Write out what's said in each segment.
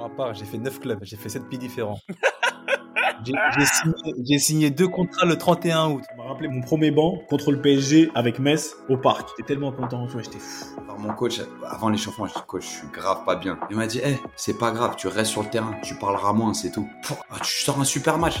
ma part, j'ai fait 9 clubs, j'ai fait 7 pays différents. J'ai signé, signé deux contrats le 31 août. Ça m'a rappelé mon premier banc contre le PSG avec Metz au parc. J'étais tellement content, tu vois, j'étais fou. Alors, mon coach, avant l'échauffement, je dis coach, je suis grave pas bien. Il m'a dit, eh, c'est pas grave, tu restes sur le terrain, tu parleras moins, c'est tout. Ah, tu sors un super match.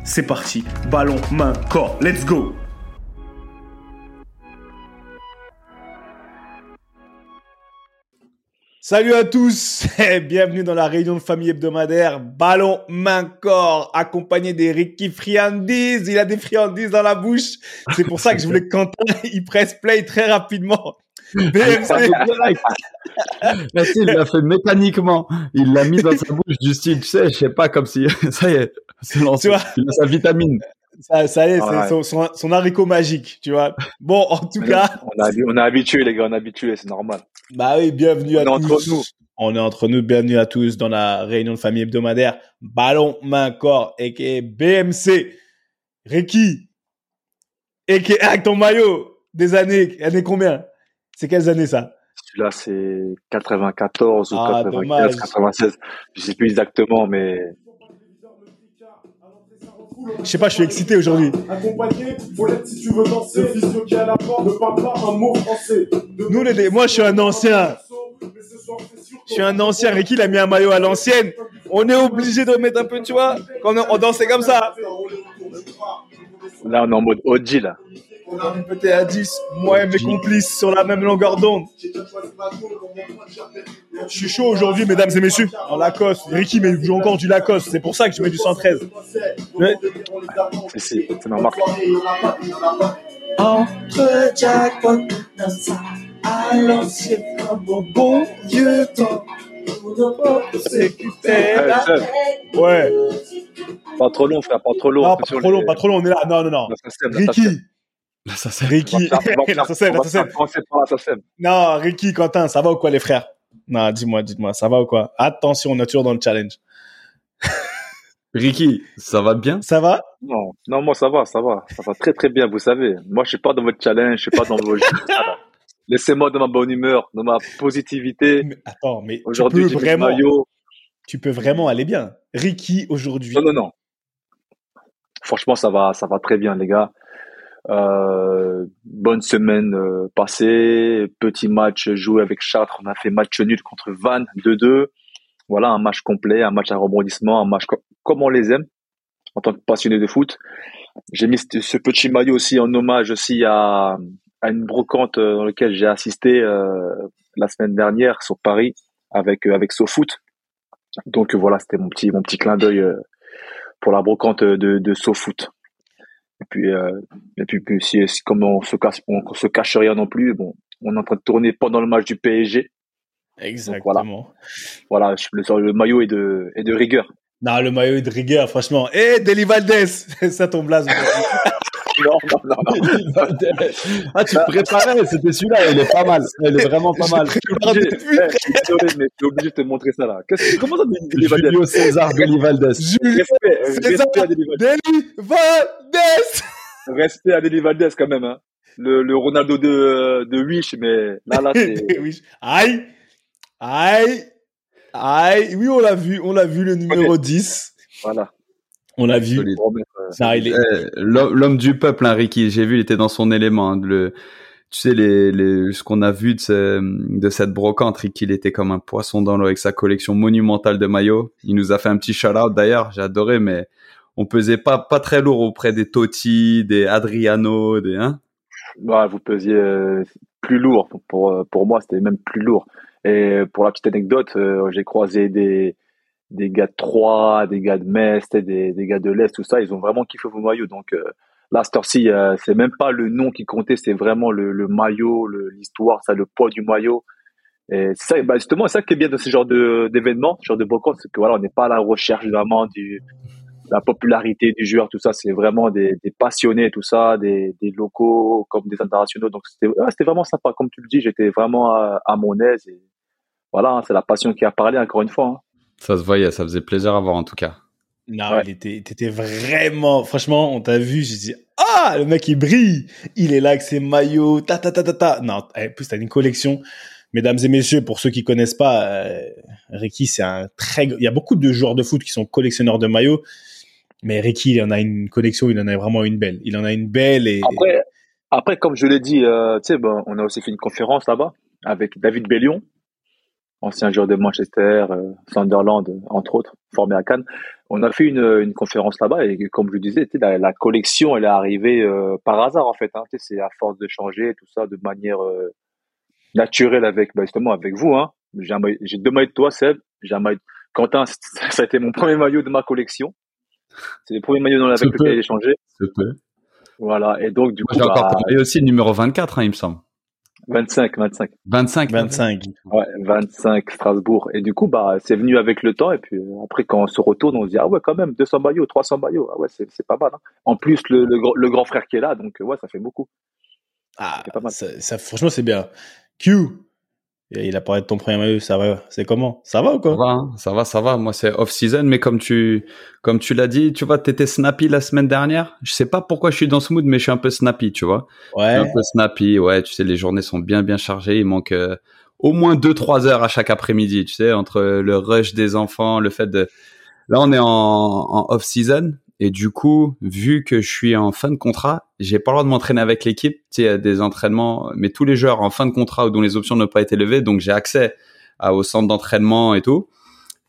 c'est parti. Ballon, main, corps. Let's go Salut à tous et bienvenue dans la réunion de famille hebdomadaire Ballon, main, corps, accompagné des Ricky Friandises. Il a des friandises dans la bouche. C'est pour ça que je voulais que Quentin, il presse play très rapidement. BMC. il l'a fait mécaniquement. Il l'a mis dans sa bouche du style, tu sais, je sais pas, comme si, ça y est, c'est lancé. Tu vois Il a sa vitamine. Ça, ça y est, c'est Ouais. son, haricot magique, tu vois. Bon, en tout cas, On a, on a habitué, les gars, on est habitué, c'est normal. bah oui, bienvenue à est tous. entre nous. On est entre nous, bienvenue à tous dans la réunion de famille hebdomadaire Ballon, main, corps, et BMC. Ricky, et avec ton maillot des années, années combien? C'est quelles années ça? Celui-là, c'est 94 ou Ah, 95, dommage. 96. Je sais plus exactement, mais Je sais pas, je suis excité aujourd'hui. Accompagné, Paulette, si tu veux danser, physio qui est à la porte, ne parle pas un mot français. De Nous, les- moi, je suis un ancien. Je suis un ancien. Ricky, il a mis un maillot à l'ancienne? On est obligé de mettre un peu, tu vois, quand on, on dansait comme ça. là, on est en mode OG, là. Peut-être à 10, moi et mes complices sur la même longueur d'onde. Je suis chaud aujourd'hui, mesdames et messieurs. En Lacoste. Ricky mais joue encore du Lacoste. C'est pour ça que je mets du 113. Ouais. C'est, ma marque. Entre jackpot, comme au bon vieux temps. Ouais. pas trop long, frère, pas trop long. Non, pas trop long, pas trop long. On est là. Non, non, non. Ricky. Ricky. Non, Ricky, Quentin, ça va ou quoi, les frères? Non, dis-moi, dites-moi, ça va ou quoi? Attention, on est toujours dans le challenge. Ricky, ça va bien? Ça va? Non, non, moi, ça va, ça va. Ça va très, très bien, vous savez. Moi, je suis pas dans votre challenge, je suis pas dans vos jeux. Laissez-moi dans ma bonne humeur, dans ma positivité. Mais Attends, mais tu Aujourd'hui, peux vraiment, maillot. tu peux vraiment aller bien. Ricky aujourd'hui. Non, non, non. Franchement, ça va, ça va très bien, les gars. Euh, bonne semaine euh, passée, petit match joué avec Chartres. On a fait match nul contre Vannes 2-2. Voilà, un match complet, un match à rebondissement, un match co- comme on les aime en tant que passionné de foot. J'ai mis ce petit maillot aussi en hommage aussi à, à une brocante euh, dans laquelle j'ai assisté euh, la semaine dernière sur Paris avec avec SoFoot. Donc voilà, c'était mon petit mon petit clin d'œil pour la brocante de, de SoFoot. Et puis, euh, et puis, puis si, si- comme on se cache, on, se cache rien non plus, bon, on est en train de tourner pendant le match du PSG. Exactement. Voilà, je- le, le maillot est de, est de rigueur. Non, le maillot est de rigueur, franchement. Eh, Deli Valdez Ça ton blaze. Non, non, non, non. Ah, tu préparais, c'était celui-là, il est pas mal. Il est vraiment pas mal. Je suis obligé, eh, je suis désolé, mais je suis obligé de te montrer ça là. Qu'est-ce que, comment ça, Deli Valdez? Julio César Respect, César respect à Deli Valdez. Deli Valdez Respect à Deli Valdez quand même, hein. Le, le Ronaldo de, de Wish, mais là, là, c'est. Aïe Aïe Aïe Oui, on l'a vu, on l'a vu, le numéro 10. voilà. On l'a vu. Solide. Euh, L'homme du peuple, hein, Ricky. J'ai vu, il était dans son élément. hein, le, tu sais, les, les, ce qu'on a vu de, ce- de cette brocante, Ricky, il était comme un poisson dans l'eau avec sa collection monumentale de maillots. Il nous a fait un petit shout-out d'ailleurs, j'ai adoré, mais on pesait pas, pas très lourd auprès des Totti, des Adriano, des, hein. Bah, vous pesiez euh, plus lourd. Pour, pour moi, c'était même plus lourd. Et pour la petite anecdote, euh, j'ai croisé des, des gars de Troyes, des gars de Metz, des, des gars de l'Est, tout ça. Ils ont vraiment kiffé vos maillots. Donc euh, là, cette euh, c'est même pas le nom qui comptait, c'est vraiment le, le maillot, l'histoire, ça, le poids du maillot. Et c'est ça, bah, justement, c'est ça qui est bien de ce genre de, d'événements, ce genre de brocante, c'est que voilà, on n'est pas à la recherche vraiment du, la popularité du joueur, tout ça. C'est vraiment des, passionnés, tout ça, des, des locaux comme des internationaux. Donc c'était, c'était vraiment sympa. Comme tu le dis, j'étais vraiment à, à mon aise. Voilà, hein, c'est la passion qui a parlé encore une fois. hein. Ça se voyait, ça faisait plaisir à voir en tout cas. Non, Ouais. il était, t'étais vraiment, franchement, on t'a vu, j'ai dit, ah, le mec, il brille. Il est là avec ses maillots, ta, ta, ta, ta, ta. Non, en plus, t'as une collection. Mesdames et messieurs, pour ceux qui connaissent pas, euh, Ricky, c'est un très, il y a beaucoup de joueurs de foot qui sont collectionneurs de maillots. Mais Ricky, il en a une collection, il en a vraiment une belle. Il en a une belle et, Après, après, comme je l'ai dit, euh, tu sais, ben, on a aussi fait une conférence là-bas avec David Bellion, ancien joueur de Manchester, euh, Sunderland, entre autres, formé à Cannes. On a fait une, une conférence là-bas et comme je le disais, la, la collection, elle est arrivée euh, par hasard en fait. Hein, c'est à force de changer tout ça de manière euh, naturelle avec, ben, justement, avec vous. Hein. J'ai maillot- deux maillots de toi, Seb. J'ai un maillot. Quentin, ça a été mon premier maillot de ma collection. C'est les premiers maillots dans avec peut. lesquels j'ai échangé. Voilà. Et donc, du Moi, coup, j'ai encore bah, parlé aussi le numéro 24, hein, il me semble. 25, 25. 25. 25. Ouais, 25 Strasbourg. Et du coup, bah, c'est venu avec le temps. Et puis euh, après, quand on se retourne, on se dit ah ouais, quand même 200 maillots, 300 maillots. Ah ouais, c'est c'est pas mal. hein. En plus, le, le, le grand frère qui est là, donc ouais, ça fait beaucoup. Ah, C'est pas mal. ça, ça- franchement, c'est bien. Q, il a parlé de ton premier maillot, ça va, c'est comment? Ça va ou Ça quoi? va, hein, ça va, ça va. Moi, c'est off-season, mais comme tu, comme tu l'as dit, tu vois, t'étais snappy la semaine dernière. Je sais pas pourquoi je suis dans ce mood, mais je suis un peu snappy, tu vois. Je suis Ouais. un peu snappy, ouais. Tu sais, les journées sont bien, bien chargées. Il manque euh, au moins deux, trois heures à chaque après-midi, tu sais, entre le rush des enfants, le fait de. Là, on est en, en off-season. Et du coup, vu que je suis en fin de contrat, j'ai pas le droit de m'entraîner avec l'équipe. Tu sais, il y a des entraînements, mais tous les joueurs en fin de contrat ou dont les options n'ont pas été levées, donc j'ai accès à, au centre d'entraînement et tout.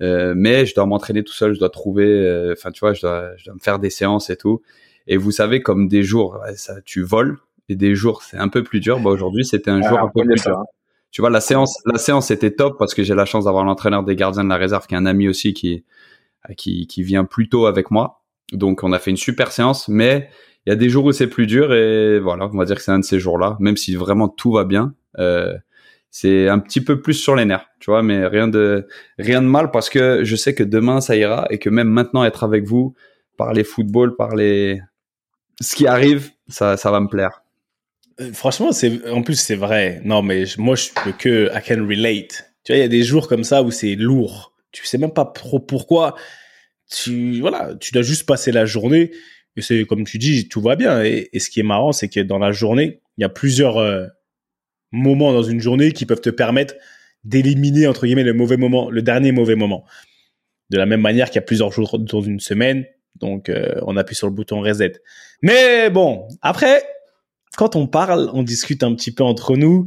Euh, mais je dois m'entraîner tout seul, je dois trouver, euh, enfin tu vois, je dois, je dois me faire des séances et tout. Et vous savez, comme des jours, ça, tu voles, et des jours, c'est un peu plus dur. Bah aujourd'hui, c'était un jour Ah, un peu plus dur. Tu vois, la séance, la séance était top parce que j'ai la chance d'avoir l'entraîneur des gardiens de la réserve, qui est un ami aussi, qui, qui, qui vient plus tôt avec moi. Donc, on a fait une super séance, mais il y a des jours où c'est plus dur et voilà, on va dire que c'est un de ces jours-là, même si vraiment tout va bien. Euh, c'est un petit peu plus sur les nerfs, tu vois, mais rien de rien de mal parce que je sais que demain ça ira et que même maintenant être avec vous, parler football, parler ce qui arrive, ça ça va me plaire. Euh, Franchement, c'est, en plus, c'est vrai. Non, mais moi, je peux que, I can relate. Tu vois, il y a des jours comme ça où c'est lourd. Tu sais même pas trop pourquoi. Tu, voilà, tu dois juste passer la journée. Et c'est, comme tu dis, tout va bien. Et, ce qui est marrant, c'est que dans la journée, il y a plusieurs euh, moments dans une journée qui peuvent te permettre d'éliminer, entre guillemets, le mauvais moment, le dernier mauvais moment. De la même manière qu'il y a plusieurs jours dans une semaine. Donc, euh, on appuie sur le bouton reset. Mais bon, après, quand on parle, on discute un petit peu entre nous.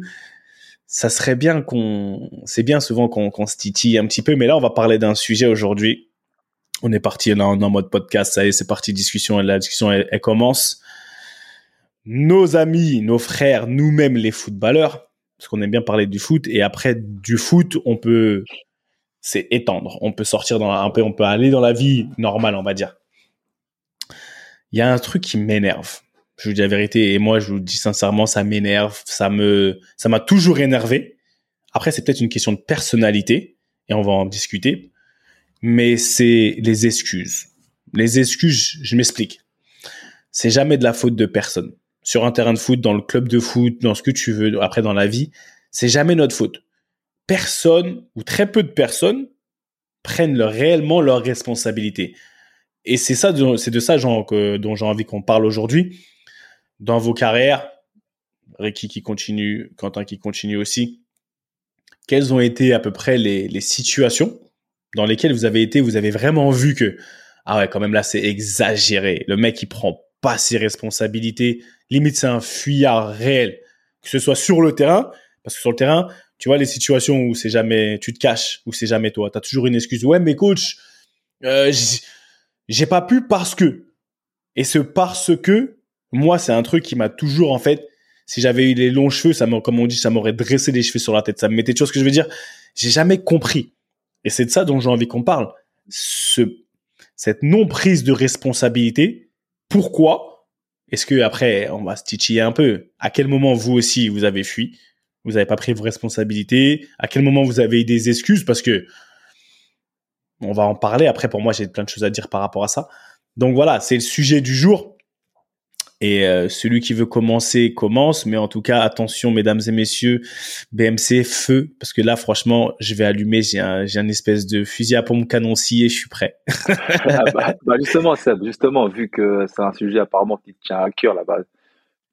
Ça serait bien qu'on, c'est bien souvent qu'on qu'on se titille un petit peu, mais là, on va parler d'un sujet aujourd'hui. On est parti est en, mode podcast, ça y est, c'est parti, discussion, la discussion, elle, elle commence. Nos amis, nos frères, nous-mêmes, les footballeurs, parce qu'on aime bien parler du foot, et après, du foot, on peut, c'est étendre. On peut sortir dans un peu, on peut aller dans la vie normale, on va dire. Il y a un truc qui m'énerve je vous dis la vérité et moi je vous dis sincèrement ça m'énerve ça me ça m'a toujours énervé après c'est peut-être une question de personnalité et on va en discuter mais c'est les excuses. Les excuses je m'explique. C'est jamais de la faute de personne. Sur un terrain de foot dans le club de foot dans ce que tu veux après dans la vie c'est jamais notre faute. Personne ou très peu de personnes prennent réellement leurs responsabilités et c'est ça c'est de ça genre, que- dont j'ai envie qu'on parle aujourd'hui. Dans vos carrières, Ricky qui continue, Quentin qui continue aussi, quelles ont été à peu près les situations dans lesquelles vous avez été, vous avez vraiment vu que, ah ouais, quand même là, c'est exagéré. Le mec, il prend pas ses responsabilités. Limite, c'est un fuyard réel. Que ce soit sur le terrain, parce que sur le terrain, tu vois, les situations où c'est jamais, tu te caches, où c'est jamais toi. Tu as toujours une excuse. Ouais, mais coach, euh, j'ai pas pu parce que. Et ce parce que, moi, c'est un truc qui m'a toujours, en fait, Si j'avais eu les longs cheveux, ça comme on dit, ça m'aurait dressé les cheveux sur la tête. Ça me mettait, tu vois ce que je veux dire? J'ai jamais compris. Et c'est de ça dont j'ai envie qu'on parle. Ce, cette non prise de responsabilité. Pourquoi? Est-ce que après, on va se titiller un peu? À quel moment vous aussi, vous avez fui? Vous n'avez pas pris vos responsabilités? À quel moment vous avez eu des excuses? Parce que, on va en parler. Après, pour moi, j'ai plein de choses à dire par rapport à ça. Donc voilà, c'est le sujet du jour. Et euh, celui qui veut commencer commence, mais en tout cas attention mesdames et messieurs, BMC feu. Parce que là franchement je vais allumer, j'ai un j'ai un espèce de fusil à pompe canon et je suis prêt. Ah bah, bah, justement Seb, justement vu que c'est un sujet apparemment qui tient à cœur là-bas,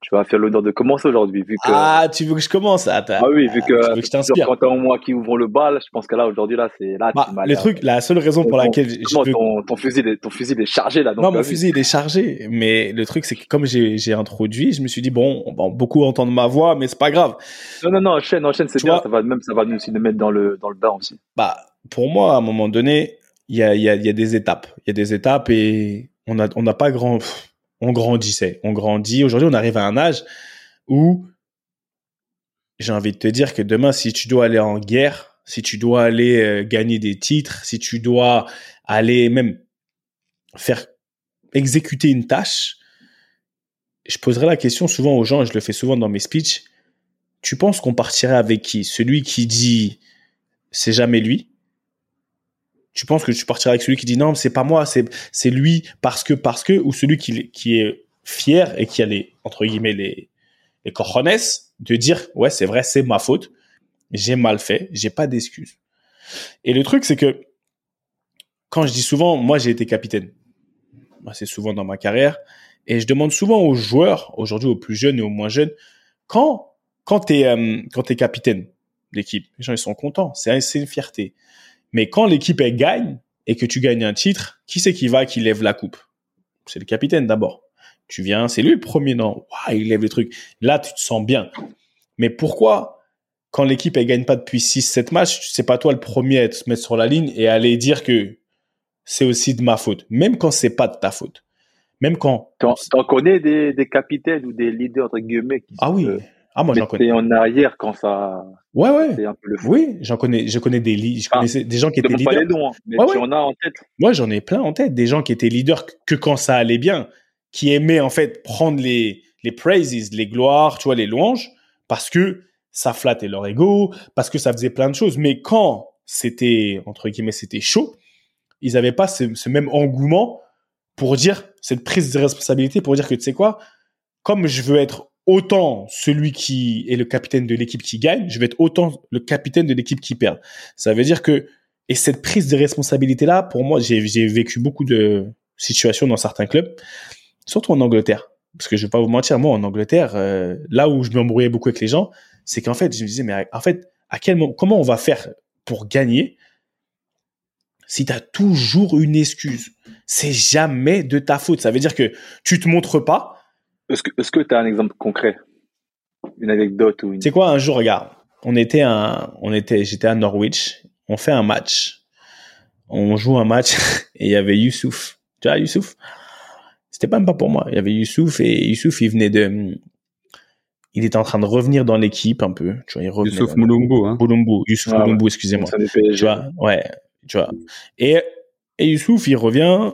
tu vas faire l'honneur de commencer aujourd'hui, vu que. Ah, tu veux que je commence? Ah, ah oui, vu que, tu veux que je t'inspire. quand t'as moi qui ouvre le bal, je pense que là, aujourd'hui, là, c'est là. Bah, le truc, la seule raison pour laquelle. Ton, ton, ton, fusil, est, ton fusil est chargé là. Donc, non, mon fusil il est chargé, mais le truc, c'est que comme j'ai introduit, je me suis dit bon, bon, beaucoup entendent ma voix, mais c'est pas grave. Non, non, non, enchaîne, enchaîne, c'est bien. ça va même, ça va nous aussi nous mettre dans le dans le bain aussi. Bah, pour moi, à un moment donné, il y a, y a, y a des étapes. Il y a des étapes et on a, on n'a pas grand. On grandissait, on grandit. Aujourd'hui, on arrive à un âge où j'ai envie de te dire que demain, si tu dois aller en guerre, si tu dois aller euh, gagner des titres, si tu dois aller même faire exécuter une tâche, je poserai la question souvent aux gens, et je le fais souvent dans mes speeches, tu penses qu'on partirait avec qui? Celui qui dit c'est jamais lui Tu penses que tu partirais avec celui qui dit non, c'est pas moi, c'est c'est lui parce que parce que ou celui qui qui est fier et qui a les entre guillemets les les cojones de dire ouais c'est vrai c'est ma faute. J'ai mal fait j'ai pas d'excuses. Et le truc c'est que quand je dis souvent moi j'ai été capitaine. C'est souvent dans ma carrière. Et je demande souvent aux joueurs aujourd'hui aux plus jeunes et aux moins jeunes quand quand t'es euh, quand t'es capitaine l'équipe les gens ils sont contents. C'est c'est une fierté mais quand l'équipe elle gagne et que tu gagnes un titre qui c'est qui va qui lève la coupe? C'est le capitaine d'abord tu viens, c'est lui le premier, non Il lève le truc. Là, tu te sens bien. Mais pourquoi, quand l'équipe ne gagne pas depuis 6-7 matchs, c'est pas toi le premier à te mettre sur la ligne et aller dire que c'est aussi de ma faute, même quand c'est pas de ta faute. Même quand. T'en, connais des, des, capitaines ou des leaders, entre guillemets, qui Ah oui. Ah, moi, j'en connais. en arrière quand ça. Ouais, ouais. Un peu le oui, j'en connais, je connais des, je connaissais des gens qui étaient leaders. Pas les noms, hein, mais tu en as en tête. Moi, j'en ai plein en tête. Des gens qui étaient leaders que quand ça allait bien qui aimait en fait prendre les, les praises, les gloires, tu vois, les louanges, parce que ça flattait leur ego, parce que ça faisait plein de choses. Mais quand c'était, entre guillemets, c'était chaud, ils n'avaient pas ce, ce, même engouement pour dire, cette prise de responsabilité, pour dire que tu sais quoi, comme je veux être autant celui qui est le capitaine de l'équipe qui gagne, je vais être autant le capitaine de l'équipe qui perd. Ça veut dire que, et cette prise de responsabilité-là, pour moi, j'ai vécu beaucoup de situations dans certains clubs surtout en Angleterre. Parce que je vais pas vous mentir, moi en Angleterre, euh, là où je m'embrouillais beaucoup avec les gens, c'est qu'en fait, je me disais, mais en fait, à quel moment, comment on va faire pour gagner si tu as toujours une excuse? C'est jamais de ta faute. Ça veut dire que tu te montres pas. Est-ce que tu as un exemple concret? Une anecdote ou une... C'est quoi un jour, regarde, on était, un, on était, j'étais à Norwich, on fait un match, on joue un match et il y avait Youssouf. Tu vois, Youssouf? C'était même pas pour moi. Il y avait Youssouf et Youssouf, il venait de, il était en train de revenir dans l'équipe un peu. Tu vois, il revenait Youssouf Moulumbu, hein. Moulumbu, Youssouf ah, Moulumbu, excusez-moi. Tu vois, ouais, tu vois. Et, et Youssouf, il revient,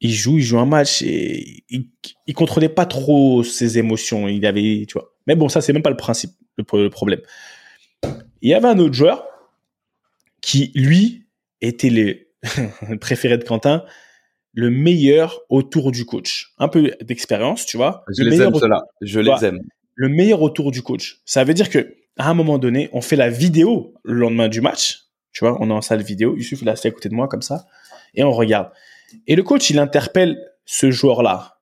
il joue, il joue un match et il, il contrôlait pas trop ses émotions. Il avait, tu vois. Mais bon, ça, c'est même pas le principe, le, problème. Il y avait un autre joueur qui, lui, était le préféré de Quentin le meilleur autour du coach. Un peu d'expérience, tu vois. Je le les aime. Je les aime. Le meilleur autour du coach. Ça veut dire que à un moment donné, on fait la vidéo le lendemain du match. Tu vois, on est en salle vidéo. Yusuf, il est assis à côté de moi, comme ça. Et on regarde. Et le coach, il interpelle ce joueur-là.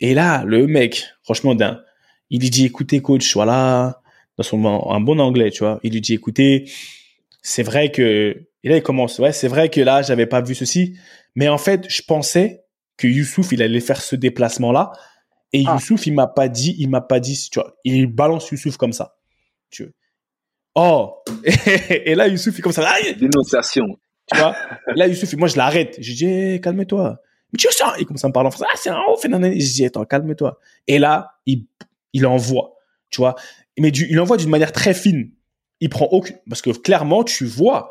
Et là, le mec, franchement, d'un, il lui dit, écoutez, coach, voilà, dans son, un bon anglais, tu vois. Il lui dit, écoutez, c'est vrai que, et là, il commence, ouais, c'est vrai que là, j'avais pas vu ceci, mais en fait, je pensais que Youssouf, il allait faire ce déplacement-là. Et ah. Youssouf, il m'a pas dit, il m'a pas dit, tu vois, il balance Youssouf comme ça. Tu vois. Oh! et là, Youssouf, il commence à, Dénonciation. Tu vois? Là, Youssouf, moi, je l'arrête. Je dis, hey, calme-toi. Mais tu vois, il commence à me parler en français. Ah, c'est un ouf, Je dis, attends, calme-toi. Et là, il, il envoie. tu vois. Mais il envoie d'une manière très fine. Il prend aucune, parce que clairement, tu vois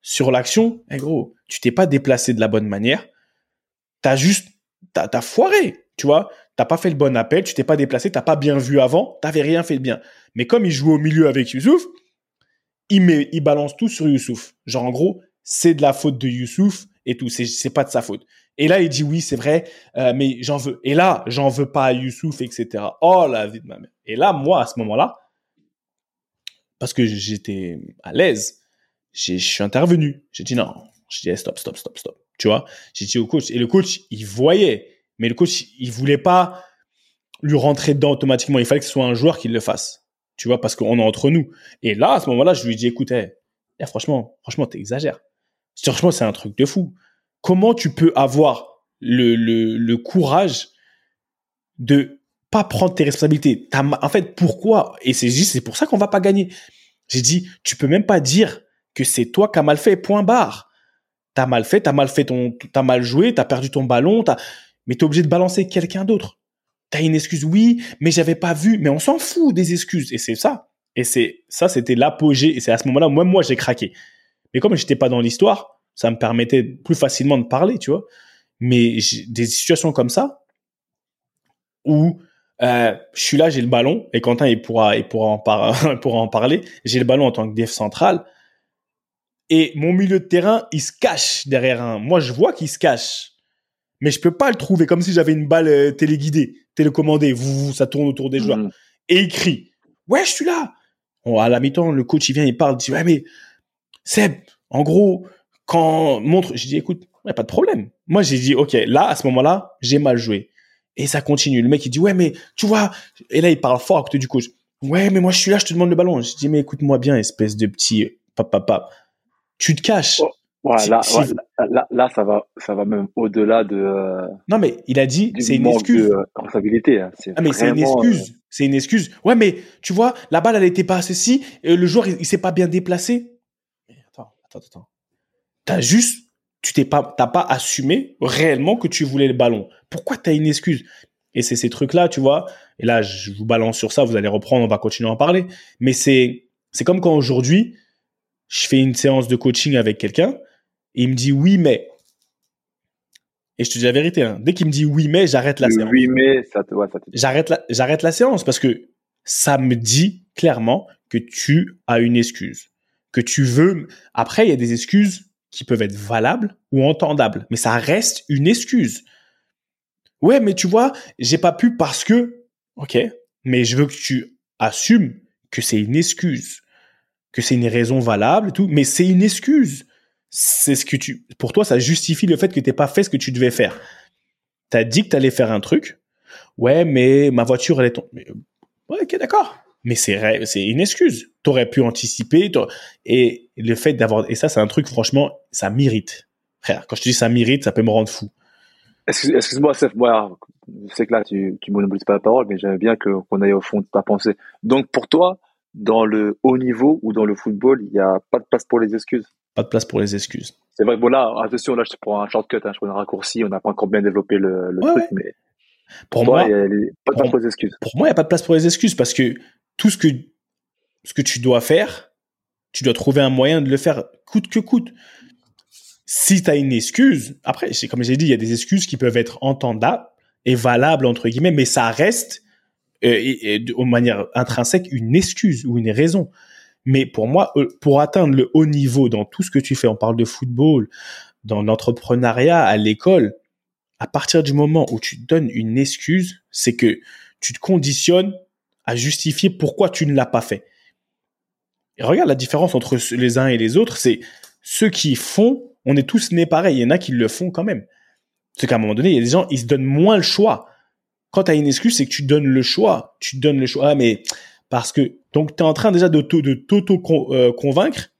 sur l'action, eh gros, tu t'es pas déplacé de la bonne manière. T'as juste, t'as, t'as foiré, tu vois. T'as pas fait le bon appel, tu t'es pas déplacé, t'as pas bien vu avant, t'avais rien fait de bien. Mais comme il joue au milieu avec Youssouf, il met, il balance tout sur Youssouf. Genre, en gros, c'est de la faute de Youssouf et tout. C'est, pas de sa faute. Et là, il dit oui, c'est vrai, euh, mais j'en veux. Et là, j'en veux pas à Youssouf, etc. Oh, la vie de ma mère. Et là, moi, à ce moment-là, parce que j'étais à l'aise, je suis intervenu. J'ai dit non. J'ai dit eh, stop, stop, stop, stop. Tu vois, j'ai dit au coach. Et le coach, il voyait, mais le coach, il voulait pas lui rentrer dedans automatiquement. Il fallait que ce soit un joueur qui le fasse. Tu vois, parce qu'on est entre nous. Et là, à ce moment-là, je lui dit, écoute, eh, eh, franchement, franchement, t'exagères. Franchement, c'est un truc de fou. Comment tu peux avoir le, le, courage de pas prendre tes responsabilités? En fait, pourquoi? Et c'est juste, c'est pour ça qu'on va pas gagner. J'ai dit, tu peux même pas dire que c'est toi qui as mal fait, point barre. T'as mal fait, t'as mal fait ton, t'as mal joué, t'as perdu ton ballon, t'as, mais t'es obligé de balancer quelqu'un d'autre. T'as une excuse, oui, mais j'avais pas vu, mais on s'en fout des excuses. Et c'est ça. Et c'est, ça, c'était l'apogée. Et c'est à ce moment-là, moi, moi, j'ai craqué. Mais comme j'étais pas dans l'histoire, ça me permettait plus facilement de parler, tu vois. Mais des situations comme ça, où euh, je suis là, j'ai le ballon, et Quentin, il pourra, il pourra, en, par- il pourra en parler. J'ai le ballon en tant que def central, et mon milieu de terrain, il se cache derrière un. Moi, je vois qu'il se cache, mais je peux pas le trouver comme si j'avais une balle euh, téléguidée, télécommandée. Vous, ça tourne autour des joueurs. Mhm. Et il crie Ouais, je suis là. Bon, à la mi-temps, le coach, il vient, il parle, il dit Ouais, mais Seb, en gros, quand montre, j'ai dit Écoute, y a pas de problème. Moi, j'ai dit Ok, là, à ce moment-là, j'ai mal joué. Et ça continue. Le mec, il dit Ouais, mais tu vois. Et là, il parle fort à côté du coach. Ouais, mais moi, je suis là, je te demande le ballon. Je dis Mais écoute-moi bien, espèce de petit papa. Tu te caches. Oh. Ouais, Si- là, si- là, là, là, ça va, ça va même au-delà de, euh, Non, mais il a dit C'est une excuse. de euh, responsabilité. hein. C'est Ah mais c'est une euh, excuse, c'est une excuse. Ouais mais tu vois, la balle elle était pas ceci, et le joueur il, il s'est pas bien déplacé. Mais Attends, attends, attends. T'as juste, tu t'es pas, t'as pas assumé réellement que tu voulais le ballon. Pourquoi t'as une excuse? Et c'est ces trucs là, tu vois. Et là je vous balance sur ça, vous allez reprendre, on va continuer à en parler. Mais c'est, c'est comme quand aujourd'hui je fais une séance de coaching avec quelqu'un et il me dit oui mais. Et je te dis la vérité, hein, dès qu'il me dit oui mais, j'arrête la séance 8 mai, ça te, ouais, ça te j'arrête la, j'arrête la séance parce que ça me dit clairement que tu as une excuse. Que tu veux. Après, il y a des excuses qui peuvent être valables ou entendables, mais ça reste une excuse. Ouais, mais tu vois, j'ai pas pu parce que. Ok, mais je veux que tu assumes que c'est une excuse, que c'est une raison valable tout, mais c'est une excuse. C'est ce que tu. Pour toi, ça justifie le fait que t'aies pas fait ce que tu devais faire. T'as dit que t'allais faire un truc, Ouais, mais ma voiture, elle est tombée. Ouais, ok, d'accord. Mais c'est c'est une excuse. T'aurais pu anticiper. Et le fait d'avoir. Et ça, c'est un truc, franchement, ça m'irrite. Frère, quand je te dis ça m'irrite, ça peut me rendre fou. Excuse- Excuse-moi, Seth, moi, je sais que là, tu, tu monopolises pas la parole, mais j'aimais bien qu'on aille au fond de ta pensée. Donc, pour toi, dans le haut niveau ou dans le football, il n'y a pas de place pour les excuses? Pas de place pour les excuses. C'est vrai que bon, là, attention, là, je te prends un shortcut, hein, je prends un raccourci, on n'a pas encore bien développé le, le Ouais, truc, mais Pour toi, moi, il y a pas de place pour les excuses. pour moi, il n'y a pas de place pour les excuses parce que tout ce que, ce que tu dois faire, tu dois trouver un moyen de le faire coûte que coûte. Si tu as une excuse, après, c'est comme j'ai dit, il y a des excuses qui peuvent être entendables et valables, entre guillemets, mais ça reste, euh, de manière intrinsèque, une excuse ou une raison. Mais pour moi, euh, pour atteindre le haut niveau dans tout ce que tu fais, on parle de football, dans l'entrepreneuriat, à l'école, à partir du moment où tu donnes une excuse, c'est que tu te conditionnes à justifier pourquoi tu ne l'as pas fait. Et regarde la différence entre les uns et les autres, c'est ceux qui font, on est tous nés pareils, il y en a qui le font quand même. C'est qu'à un moment donné, il y a des gens, ils se donnent moins le choix. Quand tu as une excuse, c'est que tu donnes le choix. Tu donnes le choix. Ah, mais parce que, donc tu es en train déjà de t'au- de t'auto-convaincre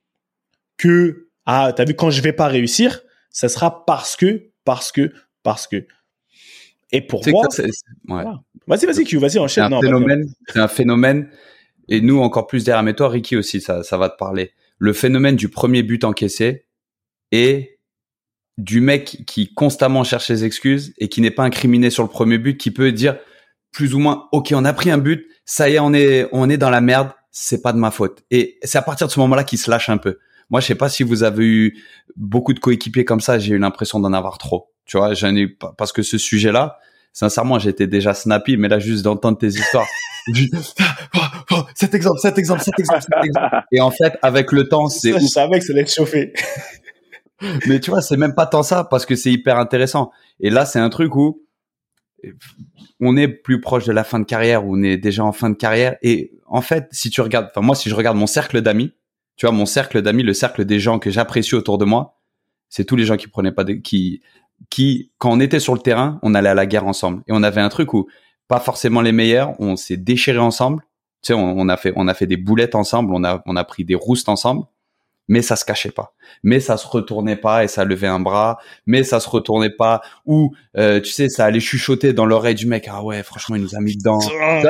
que, ah, t'as vu, quand je vais pas réussir, ça sera parce que, parce que, parce que. Et pour moi, c'est- c'est- ouais. vas-y, vas-y, Q, vas-y, C'est enchaîne. un Non, vas-y. phénomène. C'est un phénomène. Et nous encore plus derrière. Mais toi, Ricky aussi, ça, ça va te parler. Le phénomène du premier but encaissé et du mec qui constamment cherche ses excuses et qui n'est pas incriminé sur le premier but, qui peut dire plus ou moins, ok, on a pris un but, ça y est, on est, on est dans la merde, c'est pas de ma faute. Et c'est à partir de ce moment-là qu'il se lâche un peu. Moi, je sais pas si vous avez eu beaucoup de coéquipiers comme ça, j'ai eu l'impression d'en avoir trop. Tu vois, j'en ai parce que ce sujet-là, sincèrement, j'étais déjà snappy, mais là, juste d'entendre tes histoires, cet exemple, cet exemple, cet exemple, cet exemple. Et en fait, avec le temps, c'est je savais que ça allait chauffé. Mais tu vois, c'est même pas tant ça parce que c'est hyper intéressant. Et là, c'est un truc où on est plus proche de la fin de carrière, où on est déjà en fin de carrière. Et en fait, si tu regardes, enfin moi, si je regarde mon cercle d'amis, tu vois, mon cercle d'amis, le cercle des gens que j'apprécie autour de moi, c'est tous les gens qui prenaient pas de, qui, qui, quand on était sur le terrain, on allait à la guerre ensemble. Et on avait un truc où pas forcément les meilleurs, on s'est déchiré ensemble. Tu sais, on, on a fait, on a fait des boulettes ensemble, on a, on a pris des roustes ensemble, mais ça se cachait pas. Mais ça se retournait pas et ça levait un bras, mais ça se retournait pas. Ou, euh, tu sais, ça allait chuchoter dans l'oreille du mec. Ah ouais, franchement, il nous a mis dedans.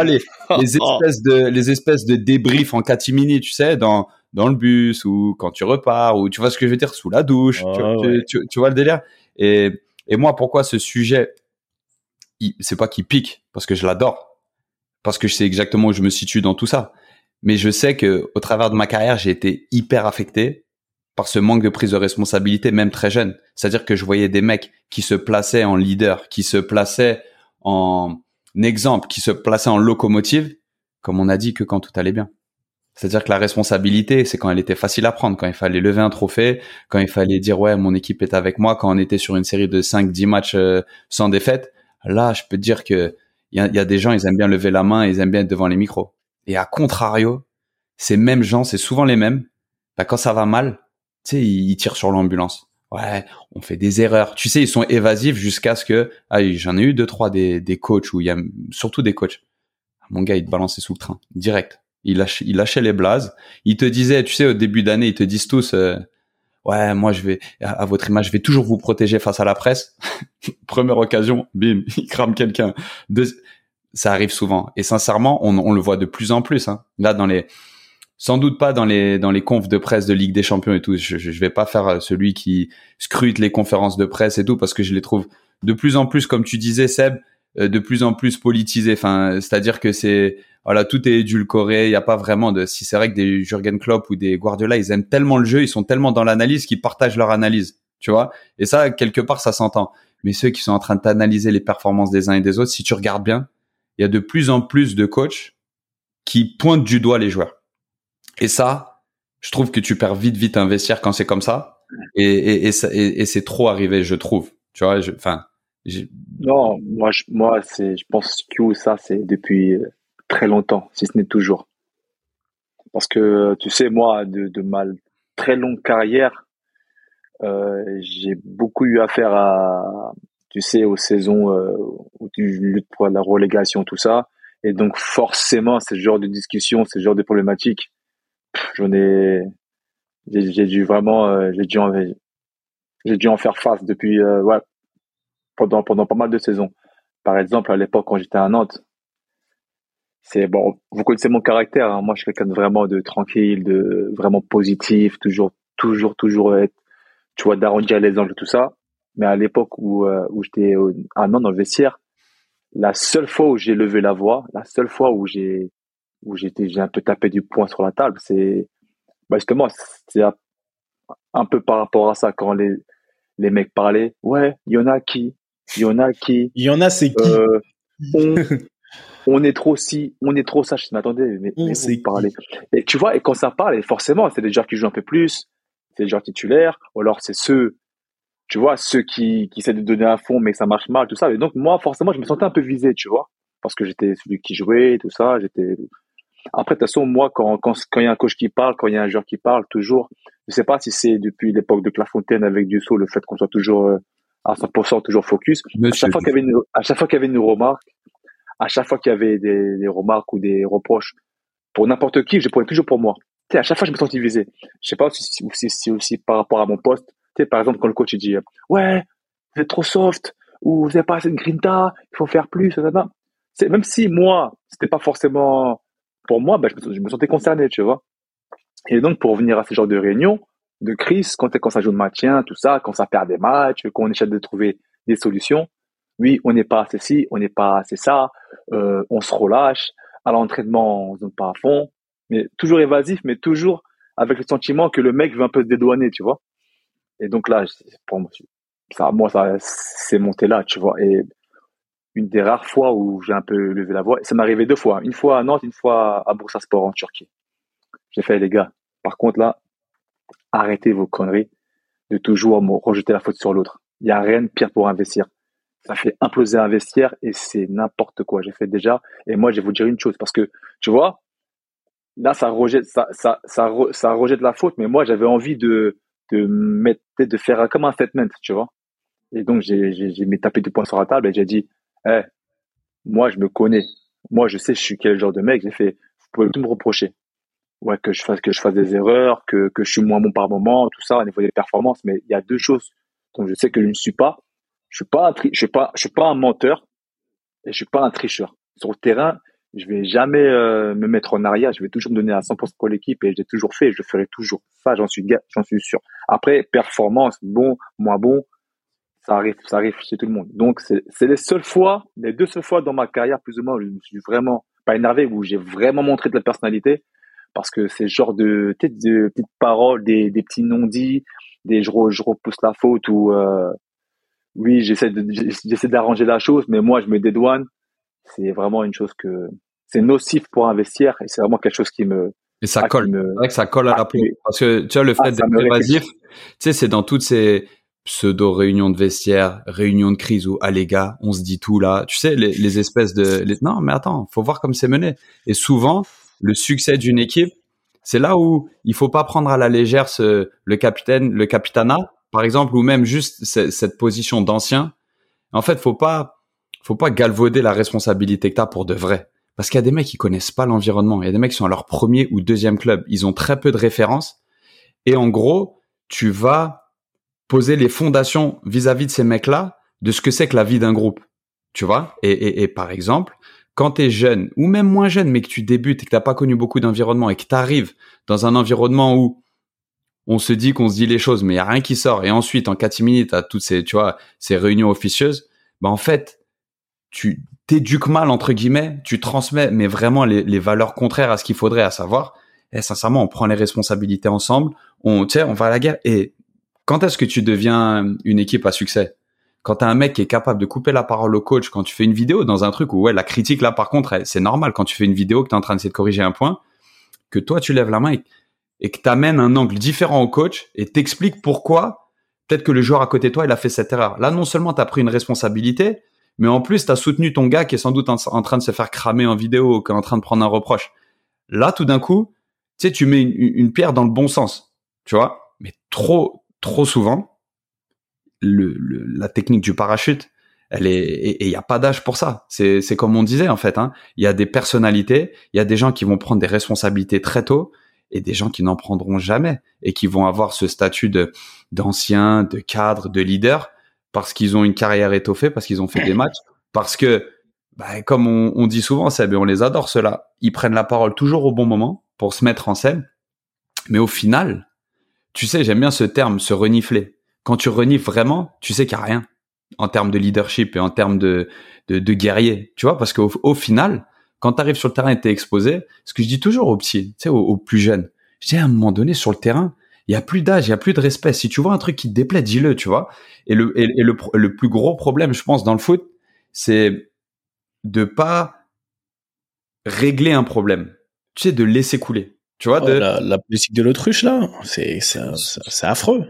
Les, les espèces de, les espèces de débriefs en catimini, tu sais, dans, dans le bus ou quand tu repars ou tu vois ce que je veux dire, sous la douche. tu, Ouais, tu- tu- tu vois le délire. Et, et moi, pourquoi ce sujet, c'est pas qu'il pique parce que je l'adore, parce que je sais exactement où je me situe dans tout ça. Mais je sais que au travers de ma carrière, j'ai été hyper affecté par ce manque de prise de responsabilité, même très jeune. C'est-à-dire que je voyais des mecs qui se plaçaient en leader, qui se plaçaient en exemple, qui se plaçaient en locomotive, comme on a dit que quand tout allait bien. C'est-à-dire que la responsabilité, c'est quand elle était facile à prendre, quand il fallait lever un trophée, quand il fallait dire ouais, mon équipe est avec moi, quand on était sur une série de 5 10 matchs euh, sans défaite. Là, je peux te dire que il y a, des gens, ils aiment bien lever la main, ils aiment bien être devant les micros. Et à contrario, ces mêmes gens, c'est souvent les mêmes. Bah, quand ça va mal, tu sais, ils, ils tirent sur l'ambulance. Ouais, on fait des erreurs. Tu sais, ils sont évasifs jusqu'à ce que, ah, j'en ai eu deux, trois des, des coachs où il y a, surtout des coachs. Mon gars, il te balançait sous le train, direct. Il lâchait, il lâchait les blazes. Il te disait, tu sais, au début d'année, ils te disent tous, euh, ouais, moi, je vais, à, votre image, je vais toujours vous protéger face à la presse. Première occasion, bim, il crame quelqu'un. Ça arrive souvent. Et sincèrement, on, le voit de plus en plus. Hein. Là, dans les, sans doute pas dans les dans les confs de presse de Ligue des Champions et tout. Je, je, vais pas faire euh, celui qui scrute les conférences de presse et tout parce que je les trouve de plus en plus, comme tu disais, Seb, euh, de plus en plus politisés. Enfin, c'est-à-dire que c'est voilà, tout est édulcoré. Il y a pas vraiment de. Si c'est vrai que des Jurgen Klopp ou des Guardiola, ils aiment tellement le jeu, ils sont tellement dans l'analyse qu'ils partagent leur analyse. Tu vois. Et ça, quelque part, ça s'entend. Mais ceux qui sont en train d'analyser les performances des uns et des autres, si tu regardes bien, il y a de plus en plus de coachs qui pointent du doigt les joueurs. Et ça, je trouve que tu perds vite, vite un vestiaire quand c'est comme ça. Et, et, et, c'est trop arrivé, je trouve. Tu vois, enfin, Non, moi, je, moi, c'est, je pense que ça, c'est depuis euh, très longtemps, si ce n'est toujours. Parce que, tu sais, moi, de, de ma très longue carrière, euh, j'ai beaucoup eu affaire à, tu sais, aux saisons euh, où tu luttes pour la relégation, tout ça. Et donc, forcément, ce genre de discussion, ce genre de problématiques, j'en ai, j'ai dû vraiment, euh, j'ai dû en, dû en faire face depuis, euh, ouais, pendant, pendant pas mal de saisons. Par exemple, à l'époque, quand j'étais à Nantes, c'est bon, vous connaissez mon caractère, hein. moi je suis quelqu'un de vraiment de tranquille, de vraiment positif, toujours, toujours, toujours être, tu vois, d'arrondir les angles, tout ça. Mais à l'époque où, euh, où j'étais à Nantes dans le vestiaire, la seule fois où j'ai levé la voix, la seule fois où j'ai, où j'étais, j'ai un peu tapé du poing sur la table, c'est, bah justement, c'est un- un peu par rapport à ça, quand les, les mecs parlaient, ouais, il y en a qui, il y en a qui, Il y en a, c'est qui? euh, on, on est trop si, on est trop ça. Je m'attendais, mais, mais vous parlez. Et tu vois, et quand ça parle, forcément, c'est des joueurs qui jouent un peu plus, c'est des joueurs titulaires, ou alors c'est ceux, tu vois, ceux qui, qui essaient de donner à fond, mais ça marche mal, tout ça. Et donc, moi, forcément, je me sentais un peu visé, tu vois, parce que j'étais celui qui jouait, tout ça, j'étais. Après, de toute façon, moi, quand, quand, quand il y a un coach qui parle, quand il y a un joueur qui parle, toujours, je sais pas si c'est depuis l'époque de Clafontaine avec Dussault, le fait qu'on soit toujours euh, à 100% toujours focus, à Monsieur, chaque fois qu'il y avait une, à chaque fois qu'il y avait une remarque, à chaque fois qu'il y avait des, remarques ou des reproches pour n'importe qui, je prenais toujours pour moi. Tu sais, à chaque fois, je me sentais visé. Je sais pas si si si si aussi par rapport à mon poste. Tu sais, par exemple, quand le coach dit, ouais, vous êtes trop soft, ou vous n'avez pas assez de grinta, il faut faire plus, etc. C'est, même si moi, c'était pas forcément pour moi, ben, je, me, sentais concerné, tu vois. Et donc, pour revenir à ce genre de réunion, de crise, quand, quand ça joue de maintien, tout ça, quand ça perd des matchs, qu'on essaie de trouver des solutions, oui, on n'est pas assez ci, on n'est pas assez ça, euh, on se relâche, à l'entraînement, on se donne pas à fond, mais toujours évasif, mais toujours avec le sentiment que le mec veut un peu se dédouaner, tu vois. Et donc là, pour moi, ça, moi, ça, c'est monté là, tu vois. Et une des rares fois où j'ai un peu levé la voix, ça m'est arrivé deux fois. Une fois à Nantes, une fois à Bursaspor en Turquie. J'ai fait, les gars, par contre là, arrêtez vos conneries de toujours rejeter la faute sur l'autre. Il y a rien de pire pour investir. Ça fait imploser un vestiaire et c'est n'importe quoi. J'ai fait déjà. Et moi, je vais vous dire une chose parce que, tu vois, là, ça rejette, ça, ça, ça, rejette la faute. Mais moi, j'avais envie de, de mettre, de faire comme un statement, tu vois. Et donc, j'ai, j'ai, tapé du poing sur la table et j'ai dit, eh, moi, je me connais. Moi, je sais, je suis quel genre de mec. J'ai fait, vous pouvez tout me reprocher. Ouais, que je fasse, que je fasse des erreurs, que, que je suis moins bon par moment, tout ça, au niveau des performances. Mais il y a deux choses dont je sais que je ne suis pas. Je suis pas un je suis pas, je suis pas un menteur et je suis pas un tricheur. Sur le terrain, je vais jamais euh, me mettre en arrière. Je vais toujours me donner à 100% pour l'équipe et j'ai toujours fait. Je ferai toujours. Ça, j'en suis, j'en suis sûr. Après, performance, bon, moins bon, ça arrive, ça arrive chez tout le monde. Donc, c'est les seules fois, les deux seules fois dans ma carrière, plus ou moins, où je me suis vraiment pas énervé, où j'ai vraiment montré de la personnalité, parce que c'est genre de, de petites paroles, des, des petits non-dits, des je, je, repousse la faute ou euh, oui, j'essaie d'arranger la chose, mais moi, je me dédouane. C'est vraiment une chose que c'est nocif pour investir et c'est vraiment quelque chose qui me et ça colle. C'est vrai que ça colle à la peau. Parce que tu vois, le fait d'être évasif, tu sais, c'est dans toutes ces pseudo réunions de vestiaire, réunions de crise où ah les gars, on se dit tout là. Tu sais, les, les espèces de les... non mais attends, faut voir comme c'est mené. Et souvent, le succès d'une équipe, c'est là où il faut pas prendre à la légère ce, le capitaine, le capitanat, par exemple, ou même juste cette position d'ancien. En fait, faut pas, faut pas galvauder la responsabilité que t'as pour de vrai. Parce qu'il y a des mecs qui connaissent pas l'environnement. Il y a des mecs qui sont à leur premier ou deuxième club. Ils ont très peu de références. Et en gros, tu vas poser les fondations vis-à-vis de ces mecs-là de ce que c'est que la vie d'un groupe. Tu vois? Et, et, et, par exemple, quand tu es jeune, ou même moins jeune, mais que tu débutes et que t'as pas connu beaucoup d'environnement et que tu arrives dans un environnement où on se dit qu'on se dit les choses, mais il y a rien qui sort, et ensuite, en catimini, as toutes ces, tu vois, ces réunions officieuses, bah en fait, tu t'éduques mal, entre guillemets, tu transmets, mais vraiment les, valeurs contraires à ce qu'il faudrait, à savoir, et sincèrement, on prend les responsabilités ensemble, on, on va à la guerre, et quand est-ce que tu deviens une équipe à succès? Quand t'as un mec qui est capable de couper la parole au coach, quand tu fais une vidéo dans un truc où ouais la critique là par contre c'est normal. Quand tu fais une vidéo que tu es en train d'essayer de corriger un point, que toi tu lèves la main et, que tu amènes un angle différent au coach et t'expliques pourquoi peut-être que le joueur à côté de toi il a fait cette erreur. Là non seulement tu as pris une responsabilité, mais en plus tu as soutenu ton gars qui est sans doute en, train de se faire cramer en vidéo ou qui est en train de prendre un reproche. Là tout d'un coup, tu sais tu mets une, pierre dans le bon sens, tu vois mais trop trop souvent, le, la technique du parachute, elle est et il n'y a pas d'âge pour ça. C'est c'est comme on disait en fait. Hein. Il y a des personnalités, il y a des gens qui vont prendre des responsabilités très tôt et des gens qui n'en prendront jamais et qui vont avoir ce statut de d'ancien, de cadre, de leader parce qu'ils ont une carrière étoffée, parce qu'ils ont fait des matchs, parce que bah, comme on, on dit souvent, Seb, on les adore ceux-là, ils prennent la parole toujours au bon moment pour se mettre en scène, mais au final, tu sais, j'aime bien ce terme, se renifler. Quand tu renifles vraiment, tu sais qu'il n'y a rien en termes de leadership et en termes de, de, guerrier. Tu vois, parce qu'au au final, quand tu arrives sur le terrain et es exposé, ce que je dis toujours aux petits, tu sais, aux, plus jeunes, je dis à un moment donné sur le terrain, il y a plus d'âge, il y a plus de respect. Si tu vois un truc qui te déplaît, dis-le, tu vois. Et le, et, le, le plus gros problème, je pense, dans le foot, c'est de pas régler un problème. Tu sais, de laisser couler. Tu vois, oh, la, politique de l'autruche là, c'est c'est affreux.